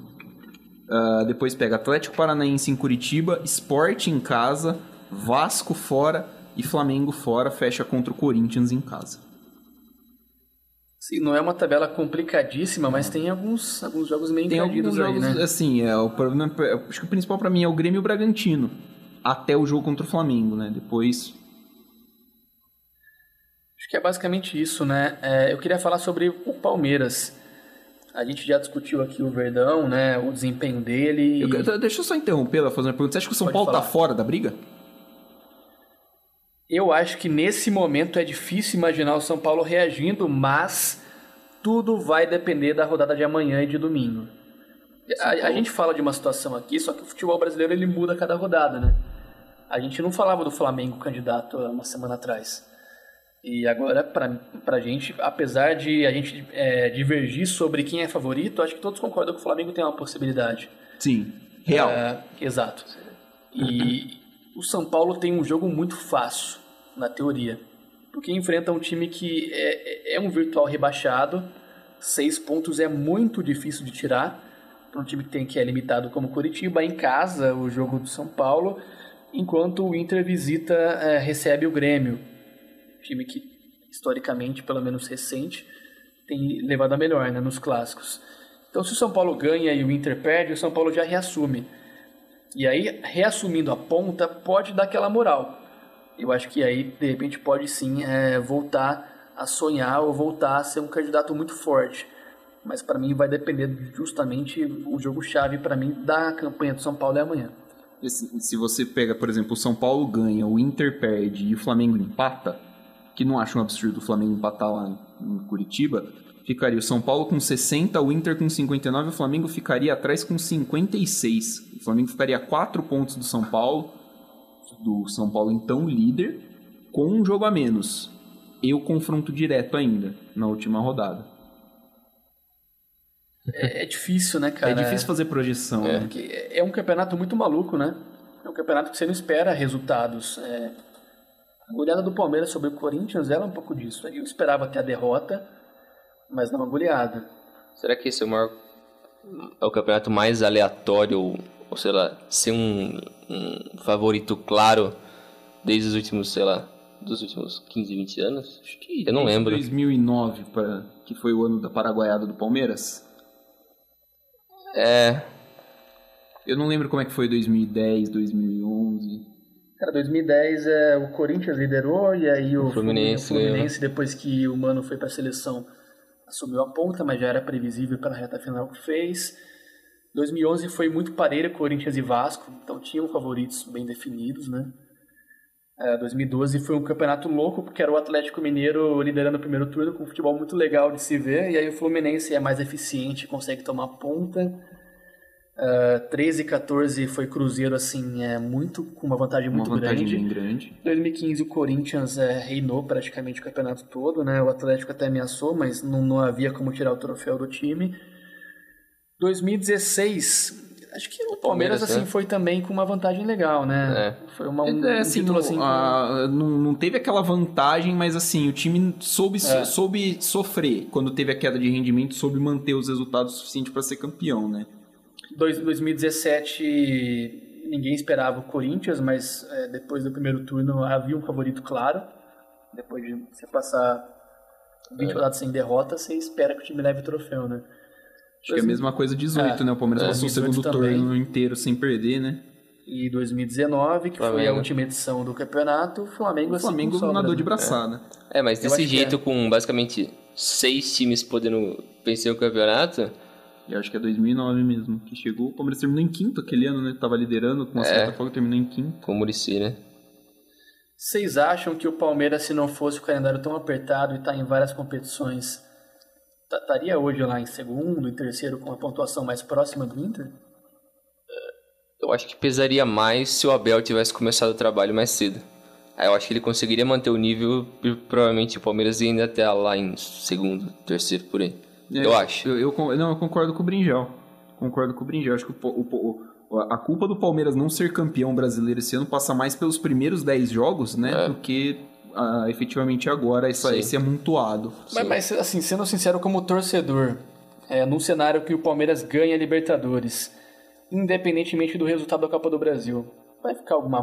Uh, depois pega Atlético Paranaense em Curitiba, Sport em casa, Vasco fora e Flamengo fora, fecha contra o Corinthians em casa. Sim, não é uma tabela complicadíssima, mas tem alguns, alguns jogos meio tem alguns jogos, aí, né? Assim, é, o problema, acho que o principal para mim é o Grêmio e o Bragantino. Até o jogo contra o Flamengo, né? Depois... Acho que é basicamente isso, né? É, eu queria falar sobre o Palmeiras. A gente já discutiu aqui o Verdão, né? O desempenho dele. Eu, deixa eu só interromper, fazer uma pergunta. Você acha que o São Pode Paulo tá falar. tá fora da briga? Eu acho que nesse momento é difícil imaginar o São Paulo reagindo, mas tudo vai depender da rodada de amanhã e de domingo. A, a, gente fala de uma situação aqui, só que o futebol brasileiro ele muda a cada rodada, né? A gente não falava do Flamengo candidato uma semana atrás. E agora, pra, pra gente, apesar de a gente é, divergir sobre quem é favorito, acho que todos concordam que o Flamengo tem uma possibilidade. Sim, real. É, exato. E o São Paulo tem um jogo muito fácil, na teoria. Porque enfrenta um time que é, é, é um virtual rebaixado. Seis pontos é muito difícil de tirar. Para um time que, tem, que é limitado como Curitiba. Em casa, o jogo do São Paulo. Enquanto o Inter visita, é, recebe o Grêmio. Time que, historicamente, pelo menos recente, tem levado a melhor né, nos clássicos. Então, se o São Paulo ganha e o Inter perde, o São Paulo já reassume. E aí, reassumindo a ponta, pode dar aquela moral. Eu acho que aí, de repente, pode sim é, voltar a sonhar ou voltar a ser um candidato muito forte. Mas para mim vai depender justamente o jogo-chave para mim da campanha do São Paulo é amanhã. Se você pega, por exemplo, o São Paulo ganha, o Inter perde e o Flamengo empata, que não acho um absurdo o Flamengo empatar lá em Curitiba, ficaria o São Paulo com 60, o Inter com 59, o Flamengo ficaria atrás com 56. O Flamengo ficaria a 4 pontos do São Paulo, do São Paulo então líder, com um jogo a menos. E o confronto direto ainda, na última rodada. É, é difícil, né, cara? É difícil fazer projeção, é. né? É um campeonato muito maluco, né? É um campeonato que você não espera resultados. É... A goleada do Palmeiras sobre o Corinthians era um pouco disso. Eu esperava ter a derrota, mas não a goleada. Será que esse é o maior é o campeonato mais aleatório, ou sei lá, ser um, um favorito claro desde os últimos, sei lá, dos últimos 15, 20 anos? Acho que eu não lembro. 2009, pra, que foi o ano da Paraguaiada do Palmeiras? É. Eu não lembro como é que foi 2010, 2011. Cara, 2010 é, o Corinthians liderou e aí o, O Fluminense o Fluminense depois que o Mano foi para a seleção, assumiu a ponta, mas já era previsível pela reta final que fez. 2011 foi muito parelho Corinthians e Vasco, então tinham favoritos bem definidos, né? É, 2012 foi um campeonato louco, porque era o Atlético Mineiro liderando o primeiro turno, com um futebol muito legal de se ver, e aí o Fluminense é mais eficiente, consegue tomar ponta. Uh, 13 e 14 foi Cruzeiro, assim, é muito, com uma vantagem Uma muito vantagem grande. grande. 2015 o Corinthians é, reinou praticamente o campeonato todo, né? O Atlético até ameaçou, mas não, não havia como tirar o troféu do time. 2016, acho que o Palmeiras, Palmeiras, assim, né? foi também com uma vantagem legal, né? Foi uma, um, É, um assim, título não, assim. a- não, não teve aquela vantagem, mas assim, o time soube, É. soube sofrer. Quando teve a queda de rendimento, soube manter os resultados suficientes para ser campeão, né? Dois- 2017 ninguém esperava o Corinthians, mas é, depois do primeiro turno havia um favorito claro. Depois de você passar 20 rodadas sem derrota, você espera que o time leve o troféu, né? Acho que é a mesma coisa 18, É, né? O Palmeiras é, passou o 18 segundo também. turno inteiro sem perder, né? E 2019, que foi a Flamengo. última edição do campeonato, o Flamengo, O assim, Flamengo com sobras, nadou de né? braçada. É, mas Eu desse que jeito, é. com basicamente seis times podendo vencer o campeonato, Eu acho que é 2009 mesmo, que chegou. O Palmeiras terminou em quinto aquele ano, né? Tava liderando com uma É. certa folga, terminou em quinto. com o Muricy, né? Vocês acham que o Palmeiras, se não fosse o calendário tão apertado e tá em várias competições, ta- estaria hoje lá em segundo e terceiro com a pontuação mais próxima do Inter? Eu acho que pesaria mais se o Abel tivesse começado o trabalho mais cedo. Aí eu acho que ele conseguiria manter o nível e provavelmente o Palmeiras ia ainda até lá em segundo, terceiro, por aí. É, eu acho. Eu, eu não, eu concordo com o Brinjal. Concordo com o Brinjal. Acho que o o o- a culpa do Palmeiras não ser campeão brasileiro esse ano passa mais pelos primeiros 10 jogos, né? É. Do que ah, efetivamente agora essa, Sim. esse amontoado. Mas, mas, assim, sendo sincero como torcedor, é, num cenário que o Palmeiras ganha a Libertadores, independentemente do resultado da Copa do Brasil, vai ficar alguma,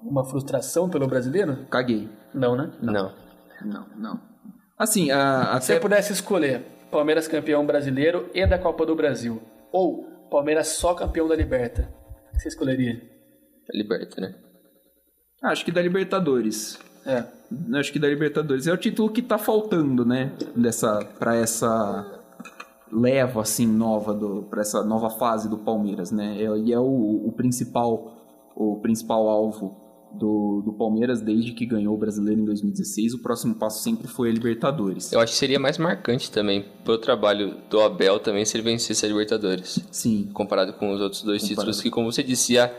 alguma frustração pelo brasileiro? Caguei. Não, né? Não. Não, não. Assim, a, Se até você pudesse escolher Palmeiras campeão brasileiro e da Copa do Brasil, ou Palmeiras só campeão da Liberta, o que você escolheria? Liberta, né? acho que da Libertadores. É. Acho que da Libertadores é o título que tá faltando, né? Dessa para essa leva assim nova do para essa nova fase do Palmeiras, né? É- E é o, o principal o principal alvo do, do Palmeiras desde que ganhou o Brasileiro em 2016. O próximo passo sempre foi a Libertadores. Eu acho que seria mais marcante também pro trabalho do Abel também se ele vencesse a Libertadores. Sim. Comparado com os outros dois Comparado. títulos que, como você disse, já,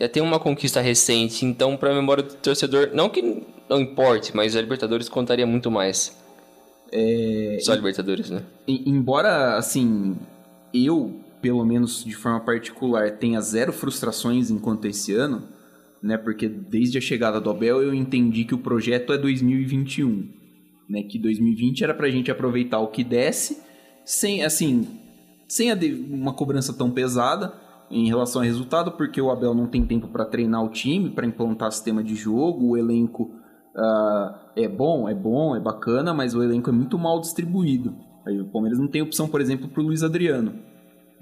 já tem uma conquista recente. Então, pra memória do torcedor, não que não importe, mas a Libertadores contaria muito mais. É, Só a Libertadores, né? Embora, assim, eu, pelo menos de forma particular, tenha zero frustrações enquanto esse ano, né? Porque desde a chegada do Abel eu entendi que o projeto é 2021, né? Que 2020 era pra gente aproveitar o que desce, sem, assim, sem a uma cobrança tão pesada em relação ao resultado, porque o Abel não tem tempo pra treinar o time, pra implantar sistema de jogo, o elenco ah, é bom, é bom, é bacana, mas o elenco é muito mal distribuído. Aí o Palmeiras não tem opção, por exemplo, pro Luiz Adriano.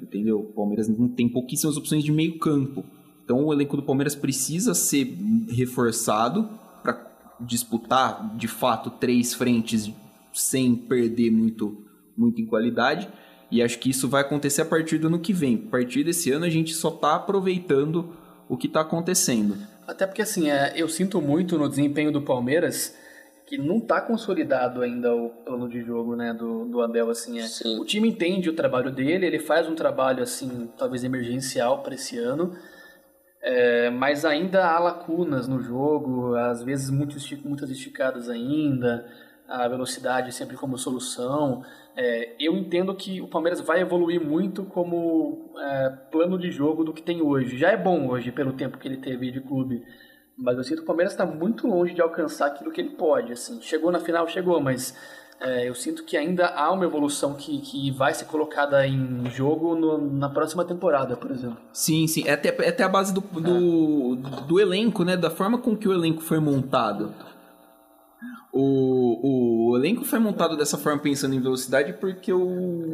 Entendeu? O Palmeiras não tem pouquíssimas opções de meio campo. Então o elenco do Palmeiras precisa ser reforçado para disputar, de fato, três frentes sem perder muito, muito em qualidade. E acho que isso vai acontecer a partir do ano que vem. A partir desse ano a gente só está aproveitando o que está acontecendo. Até porque, assim, é, eu sinto muito no desempenho do Palmeiras que não tá consolidado ainda o plano de jogo, né, do, do Abel, assim, é. O time entende o trabalho dele, ele faz um trabalho, assim, talvez emergencial para esse ano, é, mas ainda há lacunas no jogo, às vezes muito muitas esticadas ainda, a velocidade sempre como solução. É, eu entendo que o Palmeiras vai evoluir muito como é, plano de jogo do que tem hoje. Já é bom hoje pelo tempo que ele teve de clube, mas eu sinto que o Palmeiras está muito longe de alcançar aquilo que ele pode. Assim, chegou na final, chegou, mas é, eu sinto que ainda há uma evolução que, que vai ser colocada em jogo no- na próxima temporada, por exemplo. Sim, sim. É até, é até a base do, do, do elenco, né? Da forma com que o elenco foi montado. O, o elenco foi montado dessa forma pensando em velocidade porque o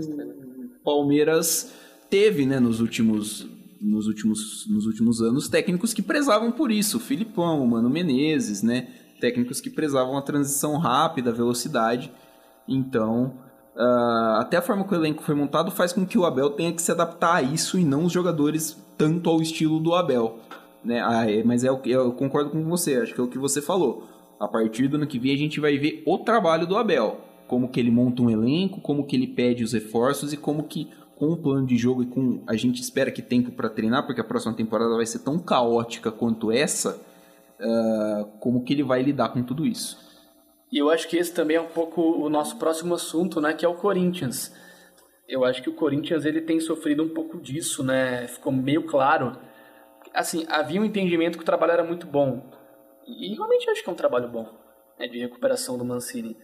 Palmeiras teve, né, nos últimos nos últimos, nos últimos anos técnicos que prezavam por isso. O Filipão, o Mano Menezes, né? Técnicos que prezavam a transição rápida, a velocidade. Então, uh, até a forma que o elenco foi montado faz com que o Abel tenha que se adaptar a isso e não os jogadores tanto ao estilo do Abel. Né? Ah, é, mas é o, eu concordo com você, acho que é o que você falou. A partir do ano que vem a gente vai ver o trabalho do Abel. Como que ele monta um elenco, como que ele pede os reforços e como que com o plano de jogo e com a gente espera que tempo para treinar, porque a próxima temporada vai ser tão caótica quanto essa, uh, como que ele vai lidar com tudo isso. E eu acho que esse também é um pouco o nosso próximo assunto, né, que é o Corinthians. Eu acho que o Corinthians ele tem sofrido um pouco disso, né? Ficou meio claro. Assim, havia um entendimento que o trabalho era muito bom. E realmente acho que é um trabalho bom, né, de recuperação do Mancini.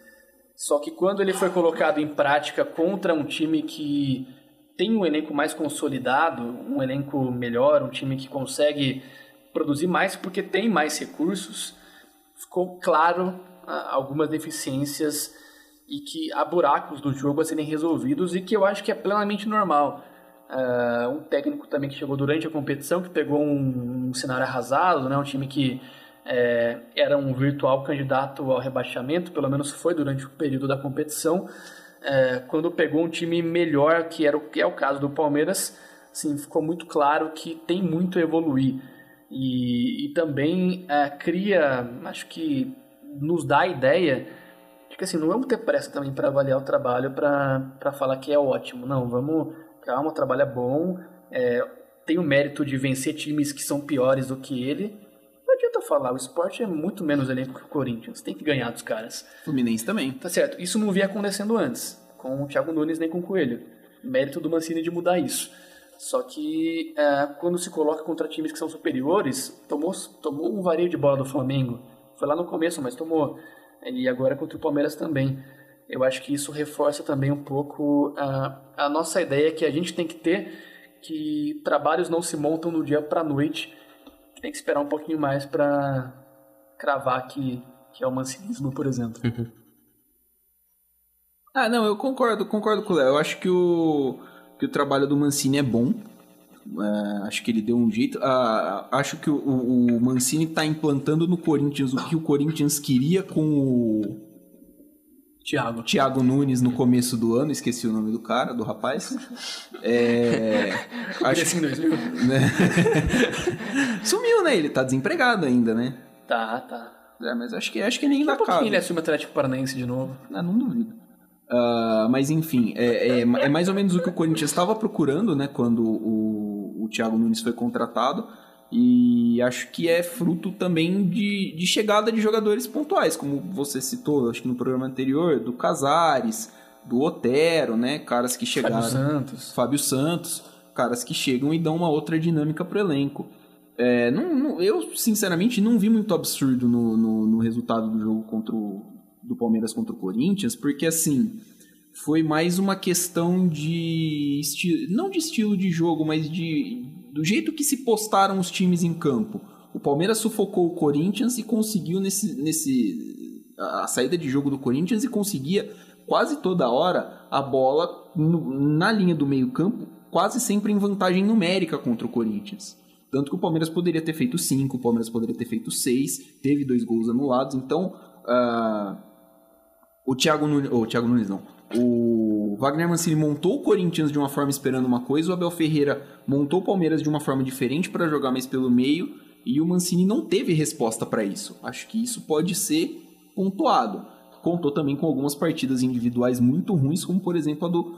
Só que quando ele foi colocado em prática contra um time que tem um elenco mais consolidado, um elenco melhor, um time que consegue produzir mais porque tem mais recursos, ficou claro algumas deficiências e que há buracos do jogo a serem resolvidos e que eu acho que é plenamente normal. Uh, um técnico também que chegou durante a competição, que pegou um, um cenário arrasado, né? um time que é, era um virtual candidato ao rebaixamento, pelo menos foi durante o período da competição, é, quando pegou um time melhor, que, era o, que é o caso do Palmeiras, assim, ficou muito claro que tem muito a evoluir. E, e também é, cria, acho que nos dá a ideia de que assim, não vamos ter pressa também para avaliar o trabalho para falar que é ótimo. Não, vamos, calma, o trabalho é bom, é, tem o mérito de vencer times que são piores do que ele. Não adianta falar, o esporte é muito menos elenco que o Corinthians, tem que ganhar dos caras. Fluminense também. Tá certo, isso não via acontecendo antes, com o Thiago Nunes nem com o Coelho. Mérito do Mancini de mudar isso. Só que é, quando se coloca contra times que são superiores, tomou, tomou um vareio de bola do Flamengo. Foi lá no começo, mas tomou. E agora contra o Palmeiras também. Eu acho que isso reforça também um pouco a, a nossa ideia que a gente tem que ter que trabalhos não se montam do dia para noite, que tem que esperar um pouquinho mais para cravar que, que é o mancinismo, por exemplo. Ah, não, eu concordo, concordo com o Léo. Eu acho que o, que o trabalho do Mancini é bom. É, acho que ele deu um jeito. Ah, acho que o, o Mancini está implantando no Corinthians o que o Corinthians queria com o Thiago. Thiago Nunes no começo do ano, esqueci o nome do cara, do rapaz. É, acho assim, né? Sumiu, né? Ele tá desempregado ainda, né? Tá, tá. É, mas acho que acho que ele ainda Daqui a pouquinho ele assume o Atlético Paranaense de novo. Ah, não duvido. Uh, mas enfim, é, é, é, mais ou menos o que o Corinthians estava procurando, né? Quando o Thiago Nunes foi contratado. E acho que é fruto também de, de chegada de jogadores pontuais, como você citou, acho que no programa anterior, do Casares, do Otero, né? Caras que chegaram. Fábio Santos. Fábio Santos, caras que chegam e dão uma outra dinâmica pro elenco. É, não, não, eu, sinceramente, não vi muito absurdo no, no, no resultado do jogo contra o, do Palmeiras contra o Corinthians, porque assim foi mais uma questão de não de estilo de jogo, mas de do jeito que se postaram os times em campo. O Palmeiras sufocou o Corinthians e conseguiu nesse, nesse a saída de jogo do Corinthians e conseguia quase toda hora a bola no, na linha do meio-campo, quase sempre em vantagem numérica contra o Corinthians. Tanto que o Palmeiras poderia ter feito cinco, o Palmeiras poderia ter feito seis, teve dois gols anulados. Então, uh, o Thiago Nunes, oh, o Thiago Nunes não, o Wagner Mancini montou o Corinthians de uma forma esperando uma coisa, o Abel Ferreira montou o Palmeiras de uma forma diferente para jogar mais pelo meio e o Mancini não teve resposta para isso. Acho que isso pode ser pontuado. Contou também com algumas partidas individuais muito ruins, como por exemplo a do,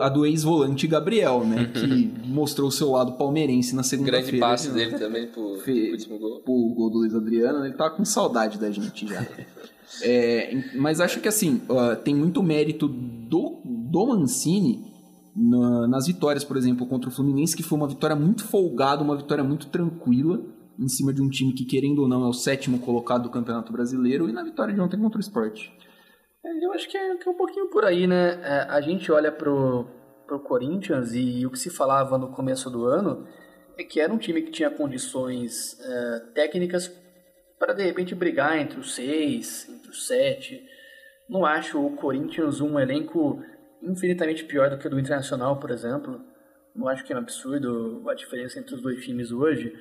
a do ex-volante Gabriel, né? que mostrou o seu lado palmeirense na segunda-feira. Grande passe dele também pro, Fe... último gol. Pro gol do Luiz Adriano, ele tá com saudade da gente já. É, mas acho que assim, uh, tem muito mérito do, do Mancini na, nas vitórias, por exemplo, contra o Fluminense, que foi uma vitória muito folgada, uma vitória muito tranquila, em cima de um time que, querendo ou não, é o sétimo colocado do Campeonato Brasileiro, e na vitória de ontem contra o Sport. É, eu acho que é, que é, um pouquinho por aí, né? É, a gente olha pro, pro Corinthians e, e, o que se falava no começo do ano é que era um time que tinha condições é, técnicas para de repente brigar entre os seis, entre os sete. Não acho o Corinthians um elenco infinitamente pior do que o do Internacional, por exemplo. não acho que é um absurdo a diferença entre os dois times hoje.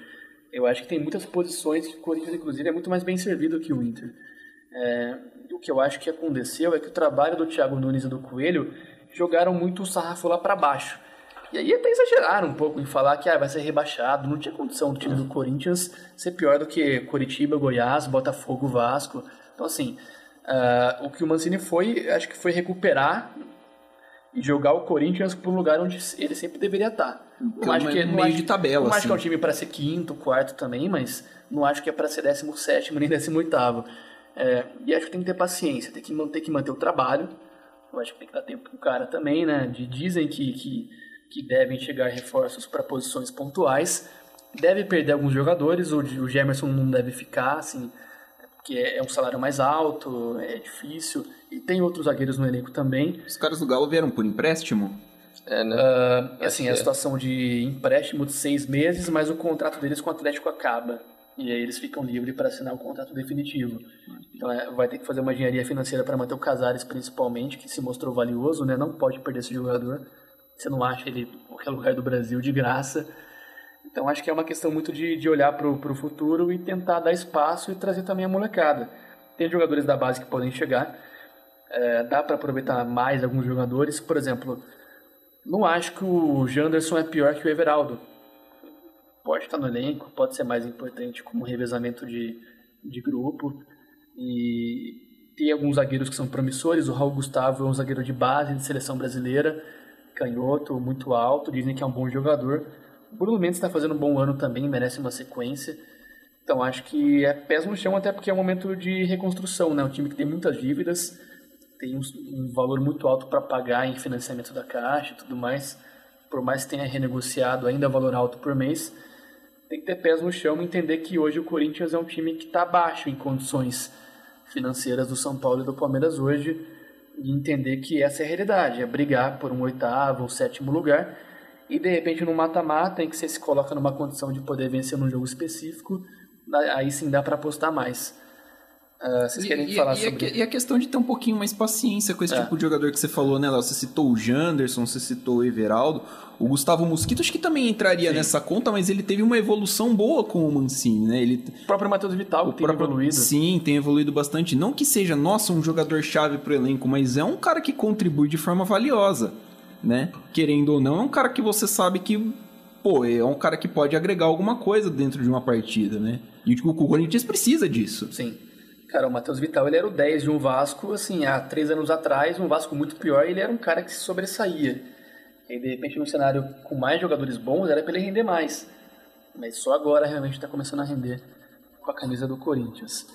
Eu acho que tem muitas posições que o Corinthians, inclusive, é muito mais bem servido que o Inter. É, o que eu acho que aconteceu é que o trabalho do Thiago Nunes e do Coelho jogaram muito o sarrafo lá para baixo. E aí até exageraram um pouco em falar que ah, vai ser rebaixado. Não tinha condição do time do Corinthians ser pior do que Curitiba, Goiás, Botafogo, Vasco. Então, assim, uh, o que o Mancini foi, acho que foi recuperar e jogar o Corinthians para um lugar onde ele sempre deveria estar. Não acho que é meio de tabela. Não assim. acho que é um time para ser quinto, quarto também, mas não acho que é para ser décimo sétimo nem décimo oitavo. É, e acho que tem que ter paciência, tem que manter, que manter o trabalho. Eu acho que tem que dar tempo pro cara também, né? De, dizem que, que, que devem chegar reforços para posições pontuais. Deve perder alguns jogadores, o, o Gemerson não deve ficar, assim, porque é, é um salário mais alto, é difícil. E tem outros zagueiros no elenco também. Os caras do Galo vieram por empréstimo? É, né? Uh, assim, a situação de empréstimo de seis meses, mas o contrato deles com o Atlético acaba. E aí eles ficam livres para assinar o contrato definitivo. Então é, vai ter que fazer uma engenharia financeira para manter o Casares principalmente, que se mostrou valioso, né? Não pode perder esse jogador. Você não acha ele em qualquer lugar do Brasil de graça. Então acho que é uma questão muito de, de olhar para o futuro e tentar dar espaço e trazer também a molecada. Tem jogadores da base que podem chegar. É, dá para aproveitar mais alguns jogadores. Por exemplo, não acho que o Janderson é pior que o Everaldo pode estar no elenco, pode ser mais importante como revezamento de, de grupo. E tem alguns zagueiros que são promissores. O Raul Gustavo é um zagueiro de base de seleção brasileira, canhoto, muito alto, dizem que é um bom jogador. O Bruno Mendes está fazendo um bom ano também, merece uma sequência. Então acho que é pés no chão, até porque é um momento de reconstrução, né? Um time que tem muitas dívidas, tem um, um valor muito alto para pagar em financiamento da Caixa e tudo mais. Por mais que tenha renegociado ainda valor alto por mês, tem que ter pés no chão e entender que hoje o Corinthians é um time que está abaixo em condições financeiras do São Paulo e do Palmeiras hoje e entender que essa é a realidade, é brigar por um oitavo ou sétimo lugar e de repente no mata-mata em que você se coloca numa condição de poder vencer num jogo específico, aí sim dá para apostar mais. Uh, vocês querem e, falar e, sobre... E a questão de ter um pouquinho mais paciência com esse É. tipo de jogador que você falou, né, Léo? Você citou o Janderson, você citou o Everaldo. O Gustavo Mosquito acho que também entraria nessa conta, mas ele teve uma evolução boa com o Mancini, né? Ele, O próprio Matheus Vital, que tem próprio- evoluído. Sim, tem evoluído bastante. Não que seja, nossa, um jogador-chave pro elenco, mas é um cara que contribui de forma valiosa, né? Querendo ou não, é um cara que você sabe que, pô, é um cara que pode agregar alguma coisa dentro de uma partida, né? E o Corinthians precisa disso. Sim. Cara, o Matheus Vital, ele era o 10 de um Vasco, assim, há três anos atrás, um Vasco muito pior, ele era um cara que se sobressaía. E de repente, num cenário com mais jogadores bons, era pra ele render mais. Mas só agora realmente tá começando a render com a camisa do Corinthians.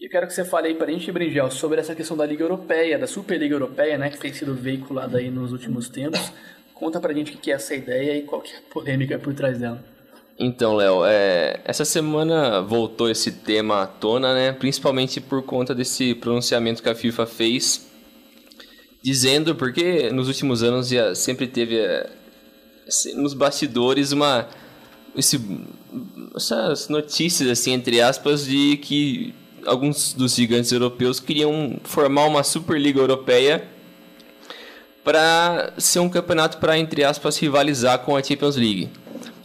E eu quero que você fale aí pra gente, Bringel, sobre essa questão da Liga Europeia, da Superliga Europeia, né, que tem sido veiculada aí nos últimos tempos. Conta pra gente o que é essa ideia e qual que é a polêmica por trás dela. Então, Léo, é, essa semana voltou esse tema à tona, né? Principalmente por conta desse pronunciamento que a FIFA fez, dizendo, porque nos últimos anos já sempre teve é, nos bastidores uma esse, essas notícias assim entre aspas de que alguns dos gigantes europeus queriam formar uma Superliga Europeia para ser um campeonato para entre aspas rivalizar com a Champions League.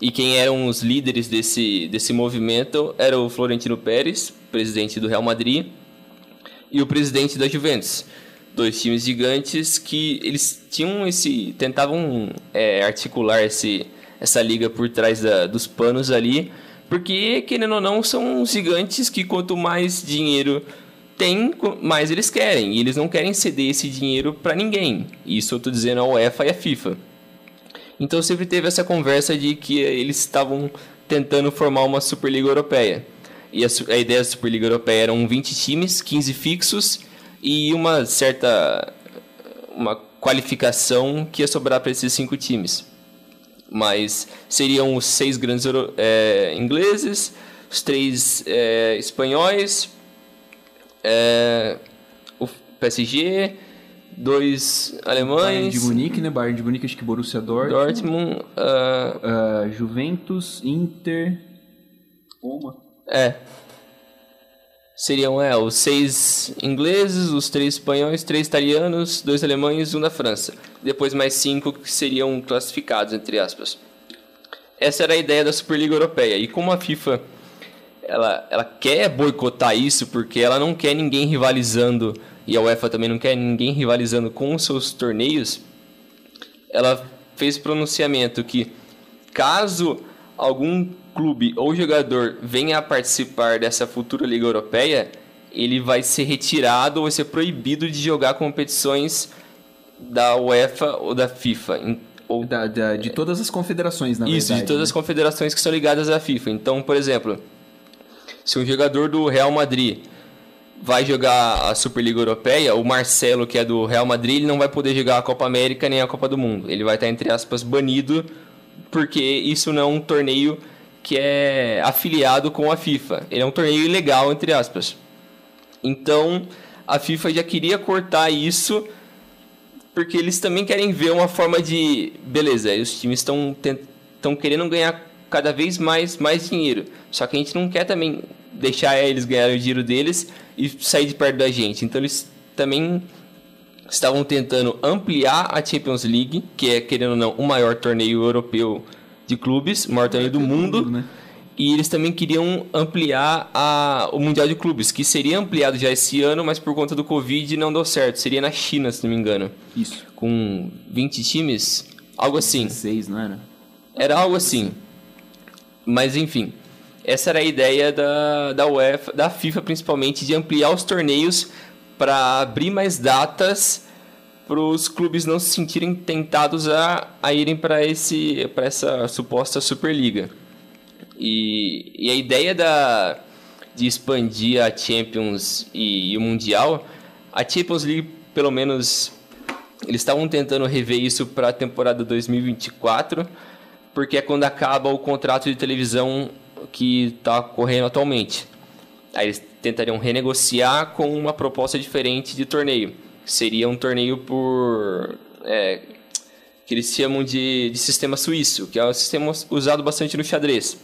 E quem eram os líderes desse desse movimento era o Florentino Pérez, presidente do Real Madrid, e o presidente da Juventus, dois times gigantes que eles tinham esse tentavam é, articular esse essa liga por trás da- dos panos ali, porque querendo ou não são gigantes que quanto mais dinheiro tem, mais eles querem, e eles não querem ceder esse dinheiro para ninguém. Isso eu tô dizendo a UEFA e a FIFA. Então sempre teve essa conversa de que eles estavam tentando formar uma Superliga Europeia. E a, a ideia da Superliga Europeia eram 20 times, 15 fixos e uma certa uma qualificação que ia sobrar para esses cinco times. Mas seriam os seis grandes é, ingleses, os três é, espanhóis, é, o PSG, dois Bayern alemães, de Munique, né? Bayern de Munique, acho que Borussia Dortmund. Dortmund, ah, ah, Juventus, Inter... Roma. é. Seriam é, os seis ingleses, os três espanhóis, três italianos, dois alemães e um da França. Depois mais cinco que seriam classificados, entre aspas. Essa era a ideia da Superliga Europeia. E como a FIFA ela, ela quer boicotar isso porque ela não quer ninguém rivalizando e a UEFA também não quer ninguém rivalizando com os seus torneios, ela fez pronunciamento que caso algum clube ou jogador venha a participar dessa futura Liga Europeia, ele vai ser retirado ou vai ser proibido de jogar competições da UEFA ou da FIFA. Ou, da, da, de todas as confederações, na Isso, verdade. de todas né? as confederações que são ligadas à FIFA. Então, por exemplo, se um jogador do Real Madrid vai jogar a Superliga Europeia, o Marcelo, que é do Real Madrid, ele não vai poder jogar a Copa América nem a Copa do Mundo. Ele vai estar, entre aspas, banido, porque isso não é um torneio que é afiliado com a FIFA. Ele é um torneio ilegal, entre aspas. Então, a FIFA já queria cortar isso, porque eles também querem ver uma forma de. Beleza, os times estão estão querendo ganhar cada vez mais, mais dinheiro. Só que a gente não quer também deixar eles ganharem o dinheiro deles e sair de perto da gente. Então eles também estavam tentando ampliar a Champions League, que é, querendo ou não, o maior torneio europeu de clubes, o maior torneio do mundo. né? E eles também queriam ampliar a, o Mundial de Clubes, que seria ampliado já esse ano, mas por conta do Covid não deu certo. Seria na China, se não me engano. Isso. Com 20 times, algo assim. Seis, não era? Era algo assim. Mas enfim, essa era a ideia da, da UEFA, da FIFA principalmente, de ampliar os torneios para abrir mais datas para os clubes não se sentirem tentados a, a irem para essa suposta Superliga. E, e a ideia da, de expandir a Champions e, e o Mundial, a Champions League, pelo menos, eles estavam tentando rever isso para a temporada 2024, porque é quando acaba o contrato de televisão que está correndo atualmente. Aí eles tentariam renegociar com uma proposta diferente de torneio. Seria um torneio por. É, que eles chamam de, de sistema suíço, que é um sistema usado bastante no xadrez.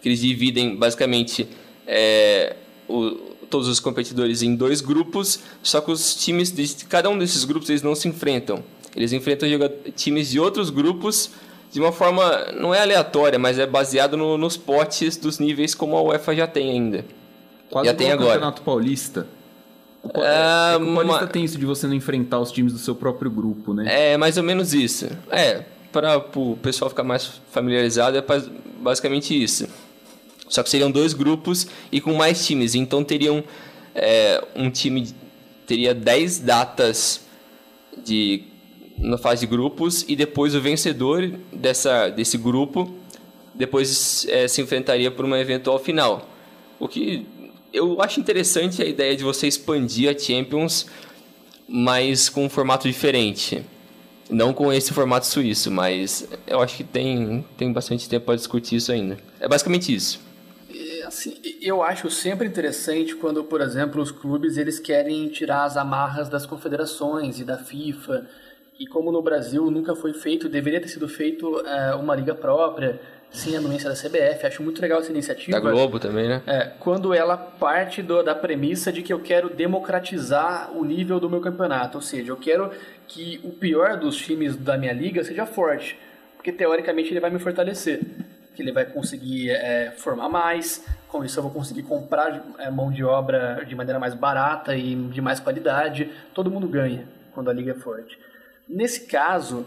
Que eles dividem basicamente é, o, todos os competidores em dois grupos, só que os times de cada um desses grupos eles não se enfrentam. Eles enfrentam times de outros grupos de uma forma não é aleatória, mas é baseado no, nos potes dos níveis como a UEFA já tem ainda. Quase já tem igual o agora. Campeonato Paulista. O, É, é que o Paulista ma- tem isso de você não enfrentar os times do seu próprio grupo, né? É mais ou menos isso. É, para o pessoal ficar mais familiarizado, é basicamente isso. Só que seriam dois grupos e com mais times. Então teriam é, um time teria 10 datas de na fase de grupos e depois o vencedor dessa desse grupo depois é, se enfrentaria por uma eventual final. O que eu acho interessante a ideia de você expandir a Champions, mas com um formato diferente. Não com esse formato suíço, mas eu acho que tem, tem bastante tempo para discutir isso ainda. É basicamente isso. É, assim, eu acho sempre interessante quando, por exemplo, os clubes eles querem tirar as amarras das confederações e da FIFA. E como no Brasil nunca foi feito, deveria ter sido feito é, uma liga própria, sem anuência da CBF. Acho muito legal essa iniciativa. Da Globo também, né? É, quando ela parte do- da premissa de que eu quero democratizar o nível do meu campeonato, ou seja, eu quero que o pior dos times da minha liga seja forte, porque teoricamente ele vai me fortalecer, que ele vai conseguir é, formar mais, com isso eu vou conseguir comprar é, mão de obra de maneira mais barata e de mais qualidade, todo mundo ganha quando a liga é forte. Nesse caso,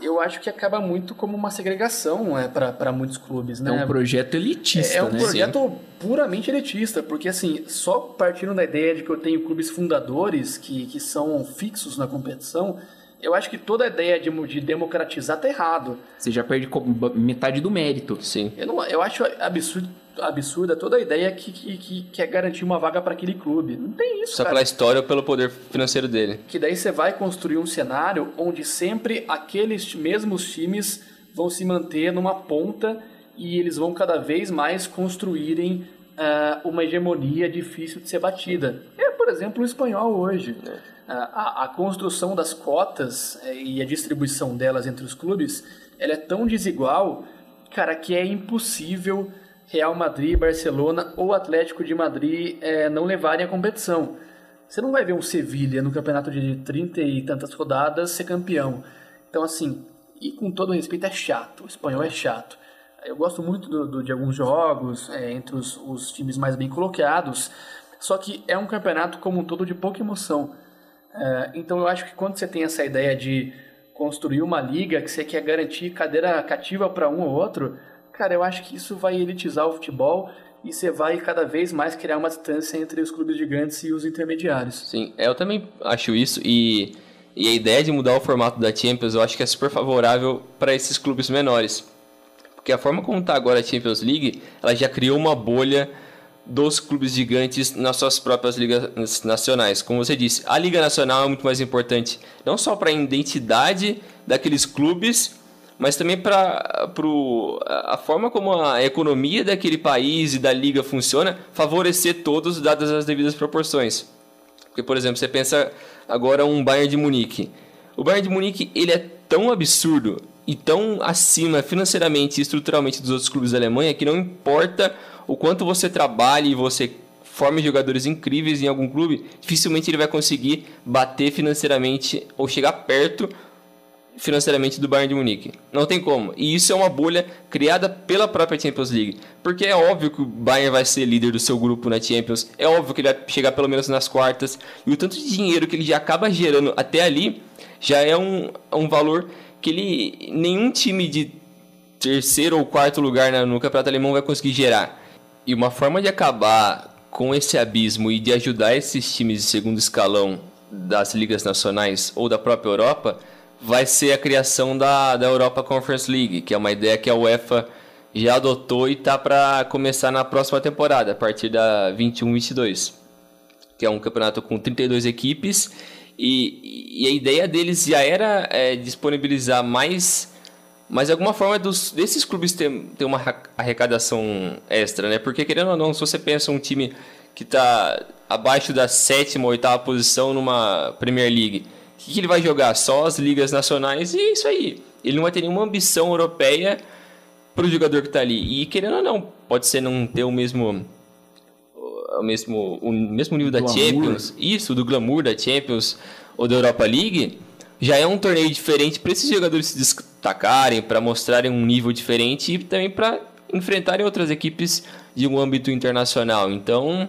eu acho que acaba muito como uma segregação é, para muitos clubes, É né? um projeto elitista, É um né? projeto puramente elitista, porque assim, só partindo da ideia de que eu tenho clubes fundadores que, que são fixos na competição, eu acho que toda a ideia de, de democratizar tá errado. Você já perde metade do mérito. Sim. Eu, não, eu acho absurdo, absurda toda a ideia que, que, que quer garantir uma vaga para aquele clube. Não tem isso, Só cara. pela história ou pelo poder financeiro dele. Que daí você vai construir um cenário onde sempre aqueles mesmos times vão se manter numa ponta e eles vão cada vez mais construírem ah, uma hegemonia difícil de ser batida. É, por exemplo, o espanhol hoje. Ah, a, a construção das cotas eh, e a distribuição delas entre os clubes, ela é tão desigual, cara, que é impossível Real Madrid, Barcelona ou Atlético de Madrid é, não levarem a competição. Você não vai ver um Sevilha no campeonato de 30 e tantas rodadas ser campeão. Então, assim, e com todo respeito, é chato. O espanhol é chato. Eu gosto muito do, do, de alguns jogos, é, entre os, os, times mais bem colocados, só que é um campeonato como um todo de pouca emoção. É, então eu acho que quando você tem essa ideia de construir uma liga que você quer garantir cadeira cativa para um ou outro, cara, eu acho que isso vai elitizar o futebol e você vai cada vez mais criar uma distância entre os clubes gigantes e os intermediários. Sim, eu também acho isso e, e a ideia de mudar o formato da Champions eu acho que é super favorável para esses clubes menores. Porque a forma como está agora a Champions League, ela já criou uma bolha dos clubes gigantes nas suas próprias ligas nacionais. Como você disse, a Liga Nacional é muito mais importante, não só para a identidade daqueles clubes, mas também para a forma como a economia daquele país e da liga funciona, favorecer todos, dadas as devidas proporções. Porque, por exemplo, você pensa agora um Bayern de Munique. O Bayern de Munique ele é tão absurdo e tão acima financeiramente e estruturalmente dos outros clubes da Alemanha que não importa o quanto você trabalhe e você forme jogadores incríveis em algum clube, dificilmente ele vai conseguir bater financeiramente ou chegar perto financeiramente do Bayern de Munique. Não tem como. E isso é uma bolha criada pela própria Champions League. Porque é óbvio que o Bayern vai ser líder do seu grupo na Champions. É óbvio que ele vai chegar pelo menos nas quartas. E o tanto de dinheiro que ele já acaba gerando até ali já é um, um valor que ele nenhum time de terceiro ou quarto lugar no campeonato alemão vai conseguir gerar. E uma forma de acabar com esse abismo e de ajudar esses times de segundo escalão das ligas nacionais ou da própria Europa vai ser a criação da, da Europa Conference League, que é uma ideia que a UEFA já adotou e está para começar na próxima temporada, a partir da 21-22, que é um campeonato com 32 equipes e, e a ideia deles já era é, disponibilizar mais de alguma forma dos, desses clubes ter, ter uma arrecadação extra, né? Porque querendo ou não, se você pensa um time que está abaixo da sétima ou oitava posição numa Premier League, o que, que, ele vai jogar? Só as ligas nacionais e é isso aí. Ele não vai ter nenhuma ambição europeia para o jogador que está ali. E querendo ou não, pode ser não ter o mesmo o mesmo, o mesmo nível da glamour. Champions, isso, do glamour da Champions ou da Europa League, já é um torneio diferente para esses jogadores se destacarem, para mostrarem um nível diferente e também para enfrentarem outras equipes de um âmbito internacional. Então,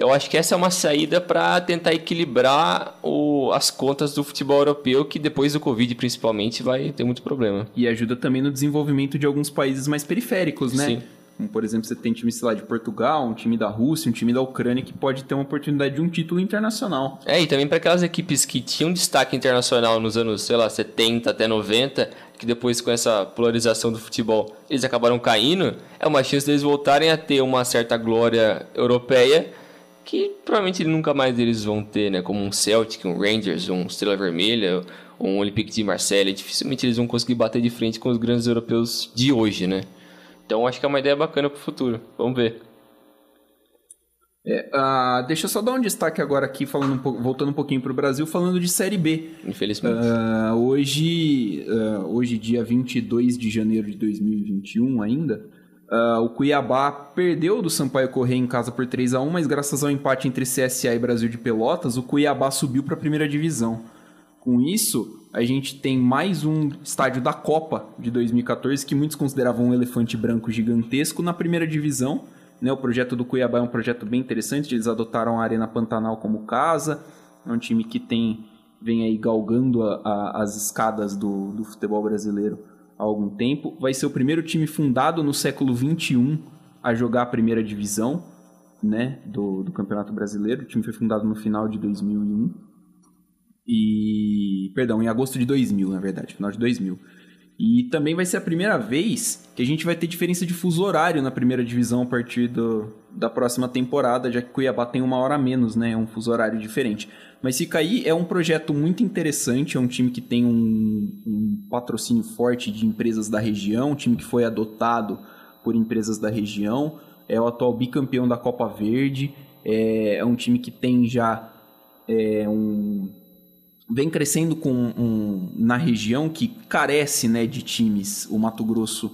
eu acho que essa é uma saída para tentar equilibrar o, as contas do futebol europeu, que depois do Covid, principalmente, vai ter muito problema. E ajuda também no desenvolvimento de alguns países mais periféricos, né? Sim. Como, por exemplo, você tem time, sei lá, de Portugal, um time da Rússia, um time da Ucrânia que pode ter uma oportunidade de um título internacional. É, e também para aquelas equipes que tinham destaque internacional nos anos, sei lá, 70 até 90, que depois com essa polarização do futebol eles acabaram caindo, é uma chance deles voltarem a ter uma certa glória europeia que provavelmente nunca mais eles vão ter, né? Como um Celtic, um Rangers, um Estrela Vermelha, um Olympique de Marseille. Dificilmente eles vão conseguir bater de frente com os grandes europeus de hoje, né? Então acho que é uma ideia bacana para o futuro. Vamos ver. É, uh, deixa eu só dar um destaque agora aqui, falando um pouco, voltando um pouquinho para o Brasil, falando de Série B. Infelizmente. Uh, hoje, uh, hoje, dia 22 de janeiro de 2021 ainda, o Cuiabá perdeu do Sampaio Correia em casa por 3 a 1 mas graças ao empate entre CSA e Brasil de Pelotas, o Cuiabá subiu para a primeira divisão. Com isso, a gente tem mais um estádio da Copa de 2014 que muitos consideravam um elefante branco gigantesco na primeira divisão. Né? O projeto do Cuiabá é um projeto bem interessante, eles adotaram a Arena Pantanal como casa. É um time que tem vem aí galgando a, a, as escadas do, do futebol brasileiro há algum tempo. Vai ser o primeiro time fundado no século XXI a jogar a primeira divisão né, do, do Campeonato Brasileiro. O time foi fundado no final de 2001. E. Perdão, em agosto de 2000, na verdade, final de 2000. E também vai ser a primeira vez que a gente vai ter diferença de fuso horário na primeira divisão a partir do, da próxima temporada, já que Cuiabá tem uma hora a menos, né? É um fuso horário diferente. Mas fica aí, é um projeto muito interessante, é um time que tem um, um patrocínio forte de empresas da região, um time que foi adotado por empresas da região, é o atual bicampeão da Copa Verde, é, é um time que tem já é, um, vem crescendo com um, na região que carece né, de times. O Mato Grosso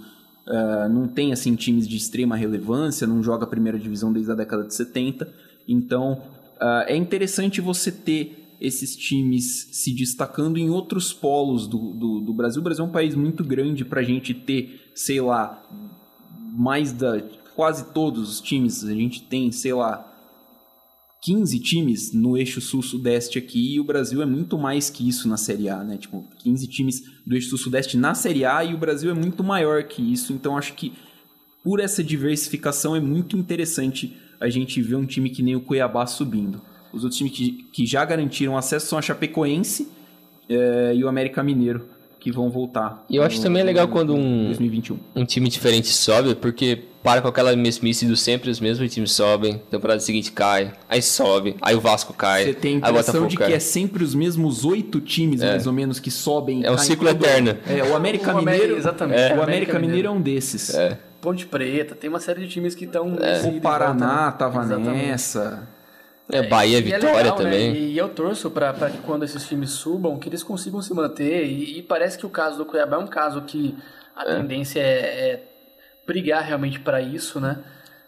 uh, não tem assim times de extrema relevância, não joga a primeira divisão desde a década de 70. Então uh, é interessante você ter esses times se destacando em outros polos do, do, do Brasil. O Brasil é um país muito grande para a gente ter, sei lá, mais da. quase todos os times. A gente tem, sei lá, 15 times no eixo sul-sudeste aqui e o Brasil é muito mais que isso na Série A, né? Tipo, 15 times do eixo sul-sudeste na Série A e o Brasil é muito maior que isso. Então acho que por essa diversificação é muito interessante a gente ver um time que nem o Cuiabá subindo. Os outros times que, que já garantiram acesso são a Chapecoense é, e o América Mineiro que vão voltar. E eu acho no, também legal quando um, 2021. um time diferente sobe, porque para com aquela mesmice do sempre os mesmos times sobem, temporada seguinte cai, aí sobe, aí o Vasco cai, Você tem a impressão de cai. que é sempre os mesmos oito times, É. mais ou menos, que sobem. É um ciclo todo eterno. É, o América O América- Mineiro. exatamente, o o América, América Mineiro é um desses. É. Ponte Preta, tem uma série de times que estão. O Paraná tava nessa. É, Bahia, E Vitória é legal, né? também. E eu torço para que quando esses times subam, que eles consigam se manter. E, e parece que o caso do Cuiabá é um caso que a tendência é, é brigar realmente para isso, né?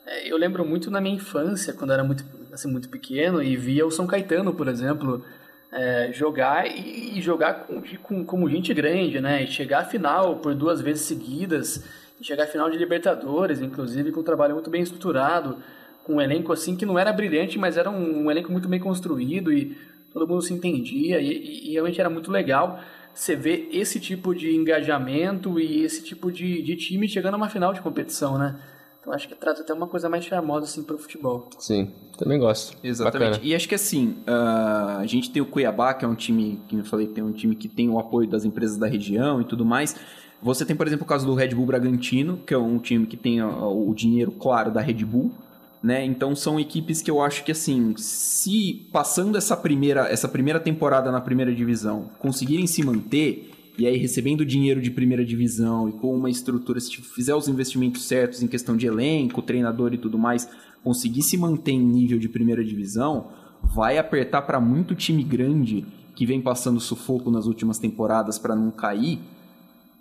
É, Eu lembro muito na minha infância, quando eu era muito, assim, muito pequeno, e via o São Caetano, por exemplo, é, jogar e, e jogar com, com, como gente grande, né? E chegar à final por duas vezes seguidas, chegar à final de Libertadores, inclusive com um trabalho muito bem estruturado, com um elenco assim que não era brilhante, mas era um, um elenco muito bem construído e todo mundo se entendia e, e- e realmente era muito legal você ver esse tipo de engajamento e esse tipo de, de time chegando a uma final de competição, né? Então acho que traz até uma coisa mais charmosa assim pro futebol. Sim, também gosto. Exatamente. Bacana. E acho que assim, ah, a gente tem o Cuiabá, que é um time, que eu falei, tem um time que tem o apoio das empresas da região e tudo mais. Você tem, por exemplo, o caso do Red Bull Bragantino, que é um time que tem o dinheiro, claro, da Red Bull. Né? Então são equipes que eu acho que assim, se passando essa primeira, essa primeira temporada na primeira divisão, conseguirem se manter e aí recebendo dinheiro de primeira divisão e com uma estrutura, se fizer os investimentos certos em questão de elenco, treinador e tudo mais, conseguir se manter em nível de primeira divisão, vai apertar para muito time grande que vem passando sufoco nas últimas temporadas para não cair,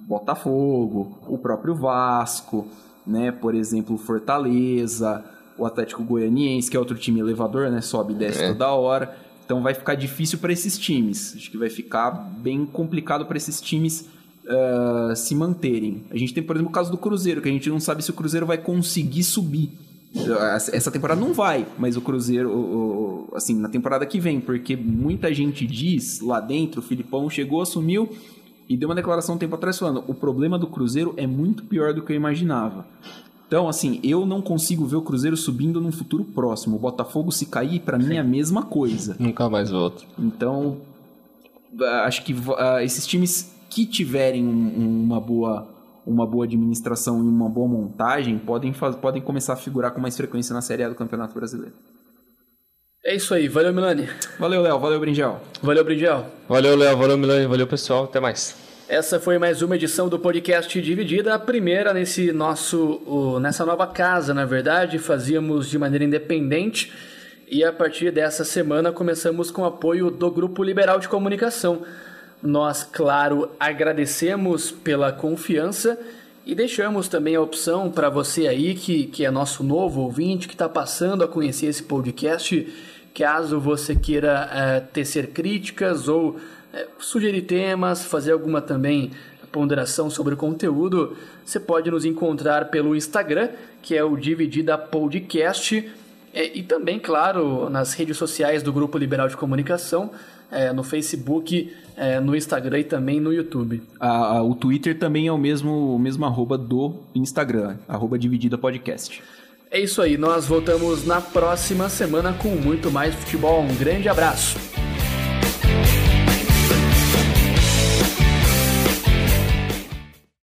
Botafogo, o próprio Vasco, né? Por exemplo, o Fortaleza, o Atlético Goianiense, que é outro time elevador, né? Sobe e desce É. toda hora. Então vai ficar difícil para esses times. Acho que vai ficar bem complicado para esses times ah, se manterem. A gente tem, por exemplo, o caso do Cruzeiro, que a gente não sabe se o Cruzeiro vai conseguir subir. Essa essa temporada não vai, mas o Cruzeiro, o- o- assim, na temporada que vem, porque muita gente diz lá dentro, o Filipão chegou, assumiu e deu uma declaração um tempo atrás falando: o problema do Cruzeiro é muito pior do que eu imaginava. Então, assim, eu não consigo ver o Cruzeiro subindo num futuro próximo. O Botafogo, se cair, pra mim é a mesma coisa. Nunca mais volto. Então, ah, acho que ah, esses times que tiverem um- uma boa uma boa administração e uma boa montagem podem, podem começar a figurar com mais frequência na Série A do Campeonato Brasileiro. É isso aí, valeu Milani. Valeu, Léo. Valeu, Brinjel. Valeu, Brinjel. Valeu, Léo. Valeu, Milani. Valeu, pessoal. Até mais. Essa foi mais uma edição do podcast Dividida, a primeira nesse nosso, nessa nova casa, na verdade, fazíamos de maneira independente e a partir dessa semana começamos com o apoio do Grupo Liberal de Comunicação. Nós, claro, agradecemos pela confiança e deixamos também a opção para você aí que, que é nosso novo ouvinte, que está passando a conhecer esse podcast, caso você queira eh, tecer críticas ou eh, sugerir temas, fazer alguma também ponderação sobre o conteúdo, você pode nos encontrar pelo Instagram, que é o Dividida Podcast, eh, e também, claro, nas redes sociais do Grupo Liberal de Comunicação, eh, no Facebook, eh, no Instagram e também no YouTube. O Twitter também é o mesmo, o mesmo arroba do Instagram, arroba Dividida Podcast. É isso aí, nós voltamos na próxima semana com muito mais futebol. Um grande abraço!